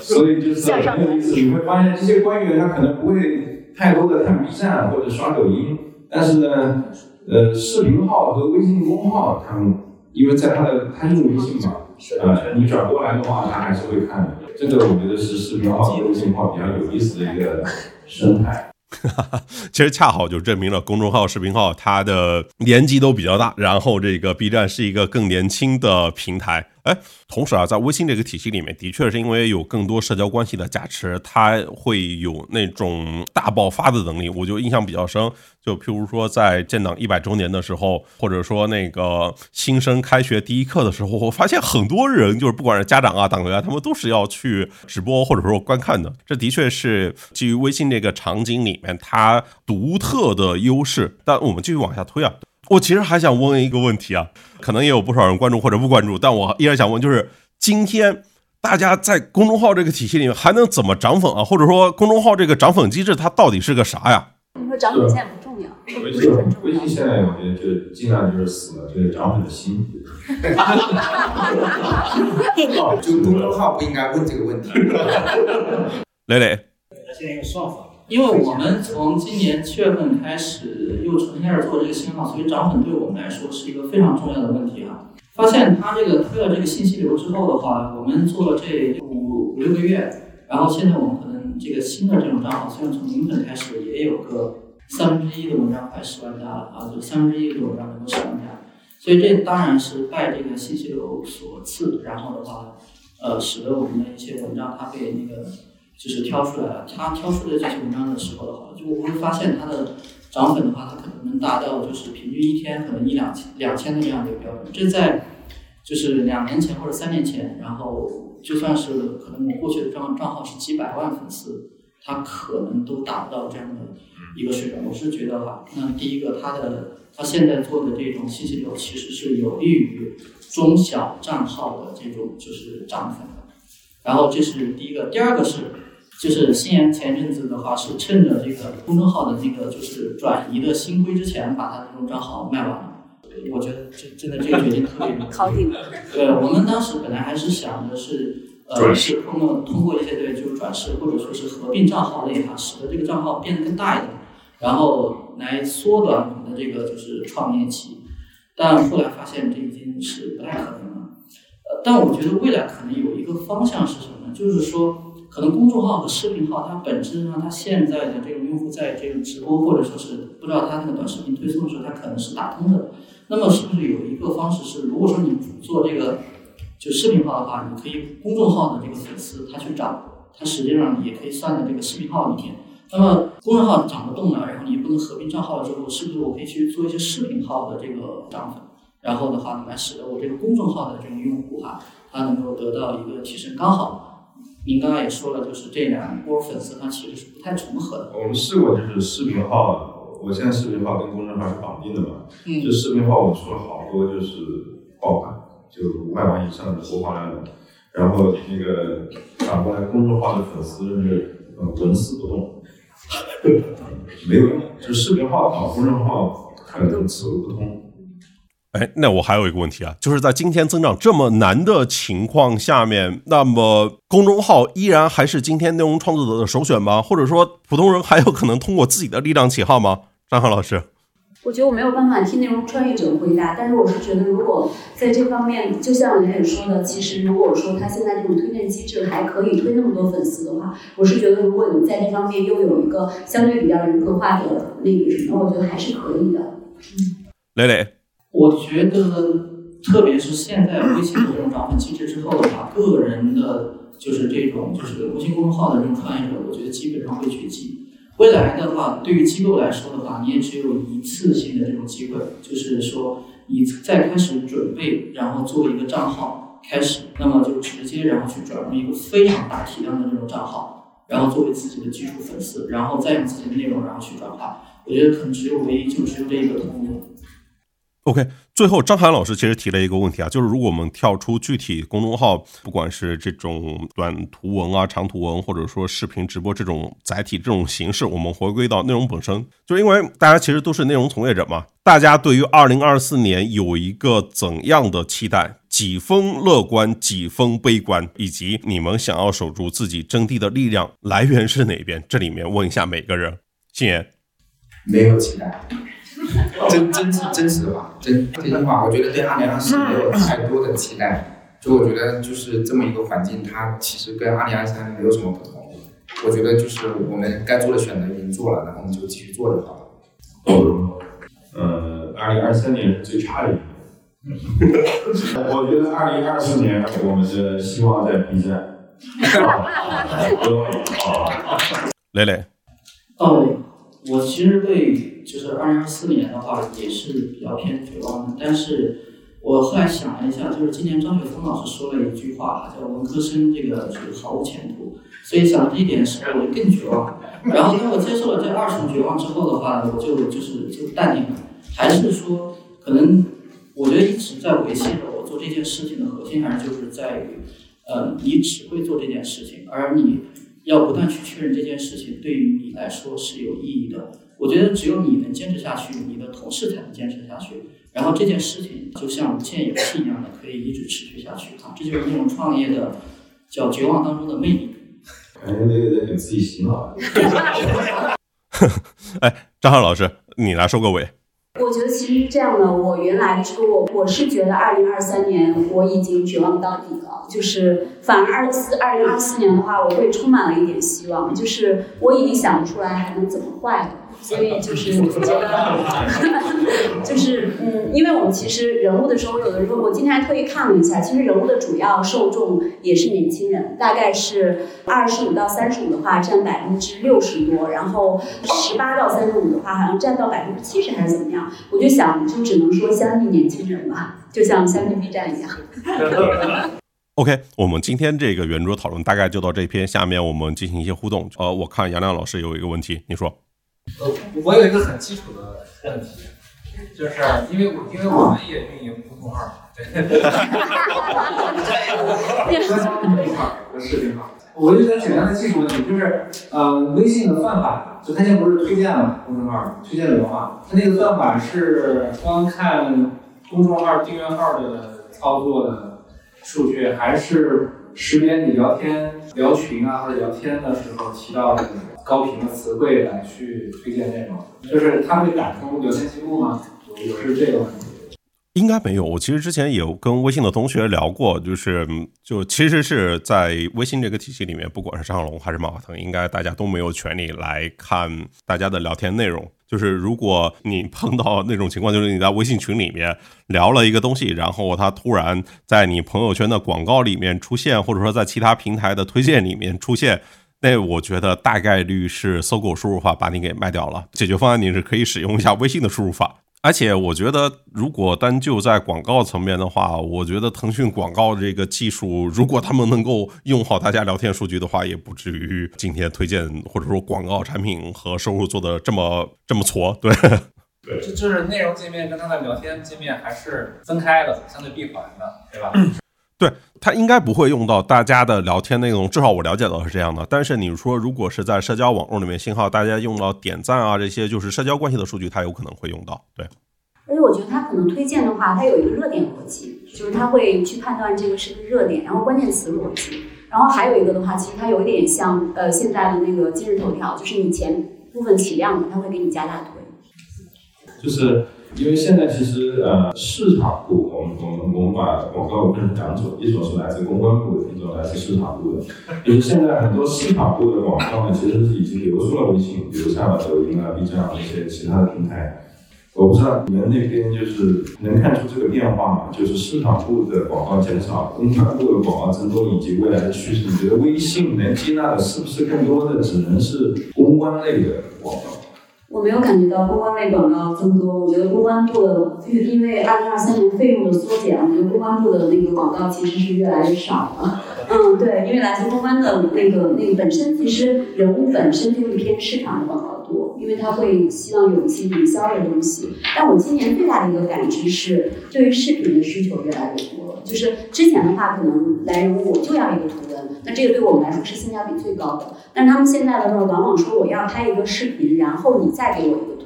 所以就是很有意思，你会发现这些官员他可能不会太多的看 B 站或者刷抖音，但是呢。呃，视频号和微信公众号，他们因为在他的他用微信嘛，呃，你转过来的话，他还是会看的。这个我觉得是视频号和微信号比较有意思的一个生态。其实恰好就证明了公众号、视频号它的年纪都比较大，然后这个 B 站是一个更年轻的平台。哎，同时啊，在微信这个体系里面，的确是因为有更多社交关系的加持，它会有那种大爆发的能力。我就印象比较深，就譬如说在建党一百周年的时候，或者说那个新生开学第一课的时候，我发现很多人就是不管是家长啊、党员啊，他们都是要去直播或者说观看的。这的确是基于微信这个场景里面它独特的优势。但我们继续往下推啊。我其实还想问一个问题啊，可能也有不少人关注或者不关注，但我依然想问，就是今天大家在公众号这个体系里面还能怎么涨粉啊？或者说公众号这个涨粉机制它到底是个啥呀？你说涨粉现在不重要，微信微信现在我觉得就尽量就是死了这个涨粉的心。就公众号不应该问这个问题。磊磊，现在用算法。因为我们从今年七月份开始又重新开始做这个新号，所以涨粉对我们来说是一个非常重要的问题啊。发现它这个推了这个信息流之后的话，我们做了这五五六个月，然后现在我们可能这个新的这种账号，虽然从零粉开始也有个三分之一的文章快十万加了啊，就三分之一的文章能够十万加，所以这当然是拜这个信息流所赐。然后的话，呃，使得我们的一些文章它被那个。就是挑出来了，他挑出的这些文章的时候的话，就我会发现他的涨粉的话，他可能能达到就是平均一天可能一两千两千的这样的一个标准。这在就是两年前或者三年前，然后就算是可能我过去的账账号是几百万粉丝，他可能都达不到这样的一个水准。我是觉得哈，那第一个，他的他现在做的这种信息流其实是有利于中小账号的这种就是涨粉的。然后这是第一个，第二个是。就是新言前阵子的话，是趁着这个公众号的那个就是转移的新规之前，把他的这种账号卖完了。我觉得这真的这个决定特别 考定了。对我们当时本来还是想着是呃是通过通过一些对就是转世或者说是合并账号的也好，使得这个账号变得更大一点，然后来缩短我们的这个就是创业期。但后来发现这已经是不太可能了。呃，但我觉得未来可能有一个方向是什么呢？就是说。可能公众号和视频号，它本质上，它现在的这种用户在这种直播或者说是不知道它那个短视频推送的时候，它可能是打通的。那么是不是有一个方式是，如果说你做这个就视频号的话，你可以公众号的这个粉丝他去涨，他实际上也可以算在这个视频号里面。那么公众号涨不动了，然后你不能合并账号了之后，是不是我可以去做一些视频号的这个涨粉？然后的话，来使得我这个公众号的这种用户哈，他能够得到一个提升。刚好您刚刚也说了，就是这两波粉丝它其实是不太重合的。我们试过，就是视频号，我现在视频号跟公众号是绑定的嘛，嗯就视频号我出了好多就是爆款，就五百万以上的播放量的，然后那个反过来公众号的粉丝是呃纹丝不动，没有用，就视频号搞公众号可能此路不通。哎，那我还有一个问题啊，就是在今天增长这么难的情况下面，那么公众号依然还是今天内容创作者的首选吗？或者说普通人还有可能通过自己的力量起号吗？张翰老师，我觉得我没有办法替内容创业者回答，但是我是觉得，如果在这方面，就像雷磊说的，其实如果说他现在这种推荐机制还可以推那么多粉丝的话，我是觉得，如果你在这方面又有一个相对比较人格化的那个什么，我觉得还是可以的。嗯磊磊，我觉得，特别是现在微信的这种涨粉机制之后的话，个人的就是这种就是微信公众号的这种创业者，我觉得基本上会绝迹。未来的话，对于机构来说的话，你也只有一次性的这种机会，就是说你再开始准备，然后做一个账号开始，那么就直接然后去转入一个非常大体量的这种账号，然后作为自己的基础粉丝，然后再用自己的内容然后去转化。我觉得可能只有唯一就只有这一个通路。OK，最后张涵老师其实提了一个问题啊，就是如果我们跳出具体公众号，不管是这种短图文啊、长图文，或者说视频直播这种载体这种形式，我们回归到内容本身，就是因为大家其实都是内容从业者嘛，大家对于二零二四年有一个怎样的期待？几分乐观，几分悲观，以及你们想要守住自己阵地的力量来源是哪边？这里面问一下每个人，信言。没有期待，真真真实的话，真真心话，我觉得对二零二四没有太多的期待。就我觉得就是这么一个环境，它其实跟二零二三没有什么不同。我觉得就是我们该做的选择已经做了，然后我们就继续做就好了。呃，二零二三年是最差的一年。我觉得二零二四年我们的希望在 B 站。啊，磊磊，哦，我其实对就是二零二四年的话也是比较偏绝望的，但是我后来想了一下，就是今年张雪峰老师说了一句话，叫文科生这个就是毫无前途，所以想到这一点的时候，我就更绝望。然后当我接受了这二重绝望之后的话，我就就是就淡定了，还是说可能我觉得一直在维系着我做这件事情的核心，还是就是在于，呃，你只会做这件事情，而你要不断去确认这件事情对于你来说是有意义的。我觉得只有你能坚持下去，你的同事才能坚持下去。然后这件事情就像无限游戏一样的，可以一直持续下去啊！这就是那种创业的叫绝望当中的魅力。感觉那个在给自己洗脑。哎，张翰老师，你来收个尾。我觉得其实是这样的，我原来说我我是觉得二零二三年我已经绝望到底了，就是反而二四二零二四年的话，我会充满了一点希望，就是我已经想不出来还能怎么坏了。所以就是我觉得，就是嗯，因为我们其实人物的时候，有的时候我今天还特意看了一下，其实人物的主要受众也是年轻人，大概是二十五到三十五的话占百分之六十多，然后十八到三十五的话好像占到百分之七十还是怎么样，我就想就只能说相信年轻人吧，就像相信 B 站一样。OK，我们今天这个圆桌讨论大概就到这篇，下面我们进行一些互动。呃，我看杨亮老师有一个问题，你说。呃，我有一个很基础的问题，就是因为我因为我们也运营公众号，对，官方公众号和视频号，我就想简单的技术问题，就是呃，微信的算法，就它现在不是推荐了公众号，推荐流嘛，它那个算法是光看公众号订阅号的操作的数据，还是识别你聊天聊群啊或者聊天的时候提到的高频的词汇来去推荐内容，就是他会打通聊天记录吗？我是这个问题。应该没有，我其实之前有跟微信的同学聊过，就是就其实是在微信这个体系里面，不管是张小龙还是马化腾，应该大家都没有权利来看大家的聊天内容。就是如果你碰到那种情况，就是你在微信群里面聊了一个东西，然后他突然在你朋友圈的广告里面出现，或者说在其他平台的推荐里面出现。那我觉得大概率是搜狗输入法把你给卖掉了。解决方案你是可以使用一下微信的输入法。而且我觉得，如果单就在广告层面的话，我觉得腾讯广告这个技术，如果他们能够用好大家聊天数据的话，也不至于今天推荐或者说广告产品和收入做的这么这么挫。对，对，就就是内容界面跟它的聊天界面还是分开的，相对闭环的，对吧？对，它应该不会用到大家的聊天内容，至少我了解到是这样的。但是你说，如果是在社交网络里面信号，大家用到点赞啊这些，就是社交关系的数据，它有可能会用到。对，而且我觉得它可能推荐的话，它有一个热点逻辑，就是它会去判断这个是不是热点，然后关键词逻辑，然后还有一个的话，其实它有一点像呃现在的那个今日头条，就是你前部分起量的，它会给你加大推。就是因为现在其实呃市场部，我们我们我们把广告分成两种，一种是来自公关部的，一种来自市场部的。就是现在很多市场部的广告呢，其实是已经流出了微信，流向了抖音啊、B 站啊这些其他的平台。我不知道你们那边就是能看出这个变化吗？就是市场部的广告减少，公关部的广告增多，以及未来的趋势，你觉得微信能接纳的是不是更多的只能是公关类的广告？我没有感觉到公关类广告增多，我觉得公关部的，因为二零二三年费用的缩减，我觉得公关部的那个广告其实是越来越少了。嗯，对，因为来自公关的那个那个本身其实人物本身就是偏市场的广告多，因为他会希望有一些营销的东西。但我今年最大的一个感知是，对于视频的需求越来越多了。就是之前的话，可能来人物我就要一个图文，那这个对我们来说是性价比最高的。但他们现在的话，往往说我要拍一个视频，然后你再给我一个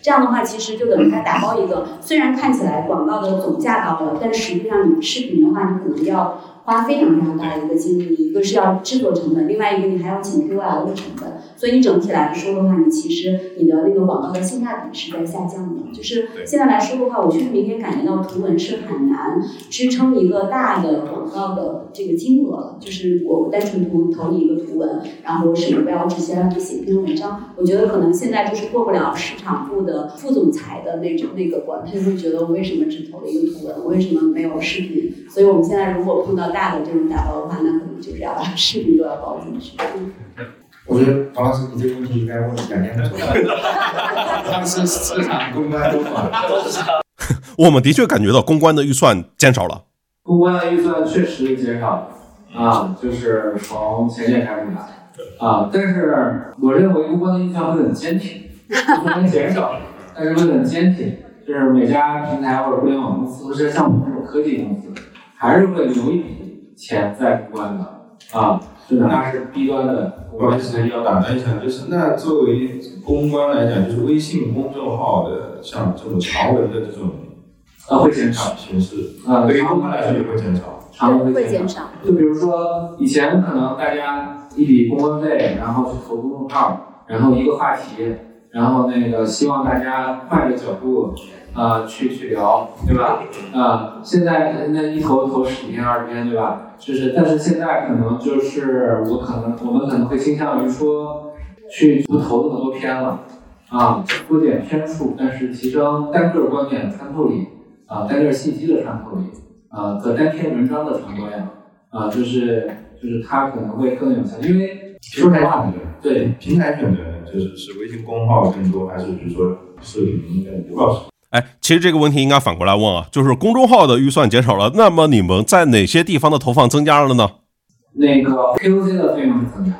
这样的话其实就等于他打包一个，虽然看起来广告的总价高了，但实际上你视频的话，你可能要。花非常非常大的一个精力，一个是要制作成本，另外一个你还要请 KOL 的成本，所以你整体来说的话，你其实你的那个广告的性价比是在下降的。就是现在来说的话，我确实明显感觉到图文是很难支撑一个大的广告的这个金额了。就是我单纯投投你一个图文，然后什么不要直接让你写一篇文章，我觉得可能现在就是过不了市场部的副总裁的那种那个关，他就会觉得我为什么只投了一个图文，我为什么没有视频？所以我们现在如果碰到大的这种打包的话，那可能就是要把视频都要包进去。我觉得黄老师，你这个问题应该问两年左右。他们是市场公关都管。我们的确感觉到公关的预算减少了。公关的预算确实减少了啊，就是从前年开始的啊。但是我认为公关的预算会很坚挺，不能减少，但是会很坚挺。就是每家平台或者互联网公司，或者像我们这种科技公司，还是会留一笔钱在公关的啊。就哪怕是 B 端的，不好意思，要打断一下，就是那作为公关来讲，就是微信公众号的像这种长文的这种啊会减少形式啊，对于公关来说也会减少，长文会减少。就比如说以前可能大家一笔公关费，然后去投公众号，然后一个话题，然后那个希望大家换个角度。啊，去去聊，对吧？啊，现在那一投投十几篇二十篇，对吧？就是，但是现在可能就是我可能我们可能会倾向于说，去不投那么多篇了，啊，缩减篇数，但是提升单个观点的穿透力，啊，单个信息的穿透力，啊，和单篇文章的传播量，啊，就是就是它可能会更有效，因为说实话，对平台选择就是是微信公号更多，还是比如说视频更多？哎，其实这个问题应该反过来问啊，就是公众号的预算减少了，那么你们在哪些地方的投放增加了呢？那个 KOC 的费用是增加，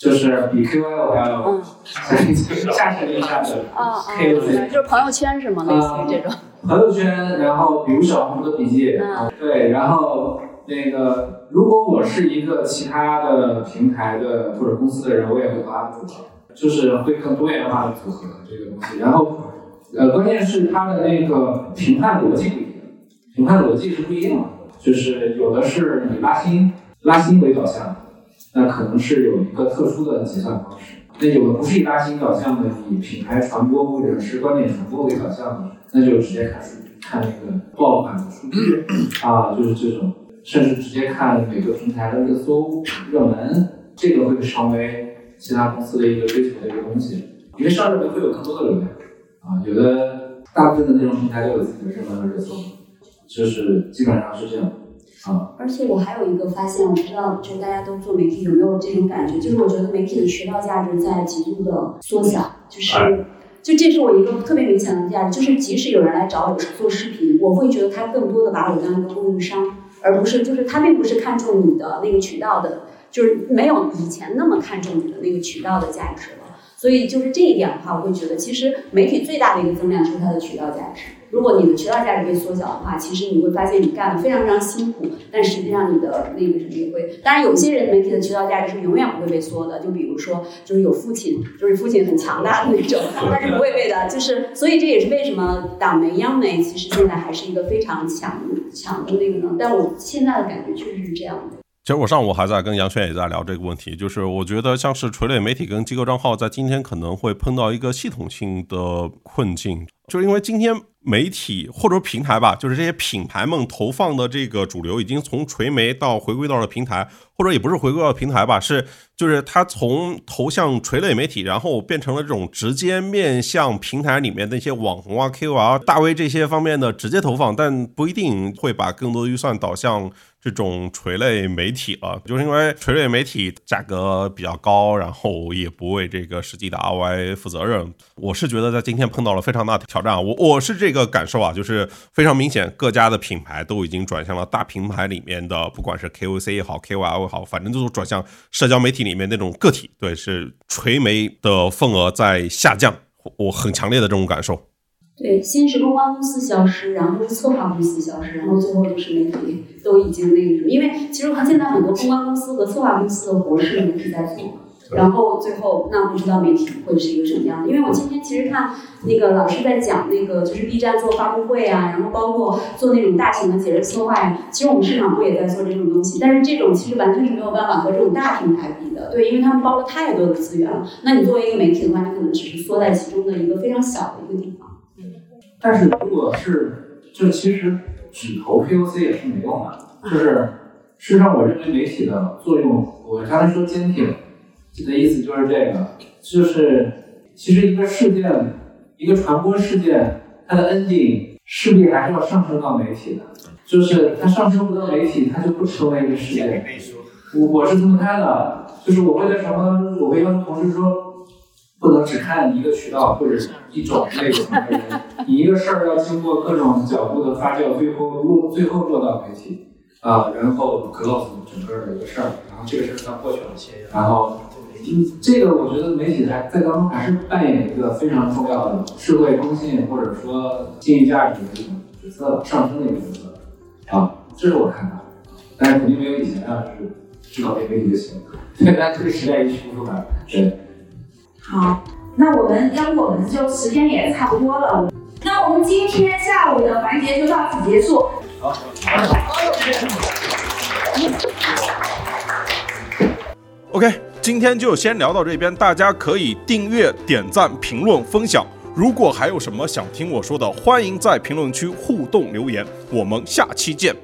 就是比 KOL 还要下沉一下的 KOC，就是朋友圈是吗？类似于这种朋友圈，然后比如小红书的笔记，对，然后那个如果我是一个其他的平台的或者公司的人，我也会发组合，就是会更多元化的组合这个东西，然后。呃，关键是它的那个评判逻辑不一样，评判逻辑是不一样的，就是有的是以拉新拉新为导向，那可能是有一个特殊的计算方式；那有的不是以拉新导向的，以品牌传播或者是观点传播为导向的，那就直接看数，看那个爆款的数据啊，就是这种，甚至直接看每个平台的热搜热门，这个会成为其他公司的一个追求的一个东西，因为上热门会有更多的流量。啊，有的大部分的内容平台都有自己的热门和热搜，就是基本上是这样。啊，而且我还有一个发现，我不知道就是大家都做媒体有没有这种感觉，就是我觉得媒体的渠道价值在极度的缩小，就是。就这是我一个特别明显的价值，就是即使有人来找我做视频，我会觉得他更多的把我当一个供应商，而不是就是他并不是看重你的那个渠道的，就是没有以前那么看重你的那个渠道的价值了。所以就是这一点的话，我会觉得其实媒体最大的一个增量就是它的渠道价值。如果你的渠道价值被缩小的话，其实你会发现你干的非常非常辛苦，但实际上你的那个什么也会。当然，有些人媒体的渠道价值是永远不会被缩的，就比如说就是有父亲，就是父亲很强大的那种，但是不会被的。就是所以这也是为什么党媒、央媒其实现在还是一个非常强强的那个呢？但我现在的感觉确实是这样的。其实我上午还在跟杨轩也在聊这个问题，就是我觉得像是垂类媒体跟机构账号在今天可能会碰到一个系统性的困境，就是因为今天媒体或者平台吧，就是这些品牌们投放的这个主流已经从垂媒到回归到了平台，或者也不是回归到平台吧，是就是它从投向垂类媒体，然后变成了这种直接面向平台里面的一些网红啊、KOL、大 V 这些方面的直接投放，但不一定会把更多的预算导向。这种垂类媒体了，就是因为垂类媒体价格比较高，然后也不为这个实际的 ROI 负责任。我是觉得在今天碰到了非常大的挑战，我我是这个感受啊，就是非常明显，各家的品牌都已经转向了大平台里面的，不管是 KOC 也好，KOL 也好，反正就是转向社交媒体里面那种个体。对，是垂媒的份额在下降，我很强烈的这种感受。对，先是公关公司消失，然后是策划公司消失，然后最后就是媒体都已经那个什么，因为其实现在很多公关公司和策划公司的活是媒体在做，然后最后那不知道媒体会是一个什么样的。因为我今天其实看那个老师在讲那个就是 B 站做发布会啊，然后包括做那种大型的节日策划呀，其实我们市场部也在做这种东西，但是这种其实完全是没有办法和这种大平台比的，对，因为他们包了太多的资源了。那你作为一个媒体的话，你可能只是缩在其中的一个非常小的一个地方。但是如果是，就其实只投 POC 也是没用的。就是事实上，我认为媒体的作用，我刚才说坚挺的意思就是这个，就是其实一个事件，一个传播事件，它的 ending 势必还是要上升到媒体的。就是它上升不到媒体，它就不成为一个事件。我我是这么看的，就是我为了什么，我会跟同事说。不能只看一个渠道或者一种类型的人，你一个事儿要经过各种角度的发酵，最后落最后落到媒体啊，然后 close 整个的一个事儿，然后这个事儿它过去了，然后嗯，这个我觉得媒体还在当中还是扮演一个非常重要的社会公信或者说经济价值的一种角色，上升的一个角色。啊，这是我看的，但是肯定没有以前那样，就是知道这媒体就行，现在 这个时代一去不复返，对。好，那我们要不我们就时间也差不多了，那我们今天下午的环节就到此结束。好。OK，今天就先聊到这边，大家可以订阅、点赞、评论、分享。如果还有什么想听我说的，欢迎在评论区互动留言。我们下期见。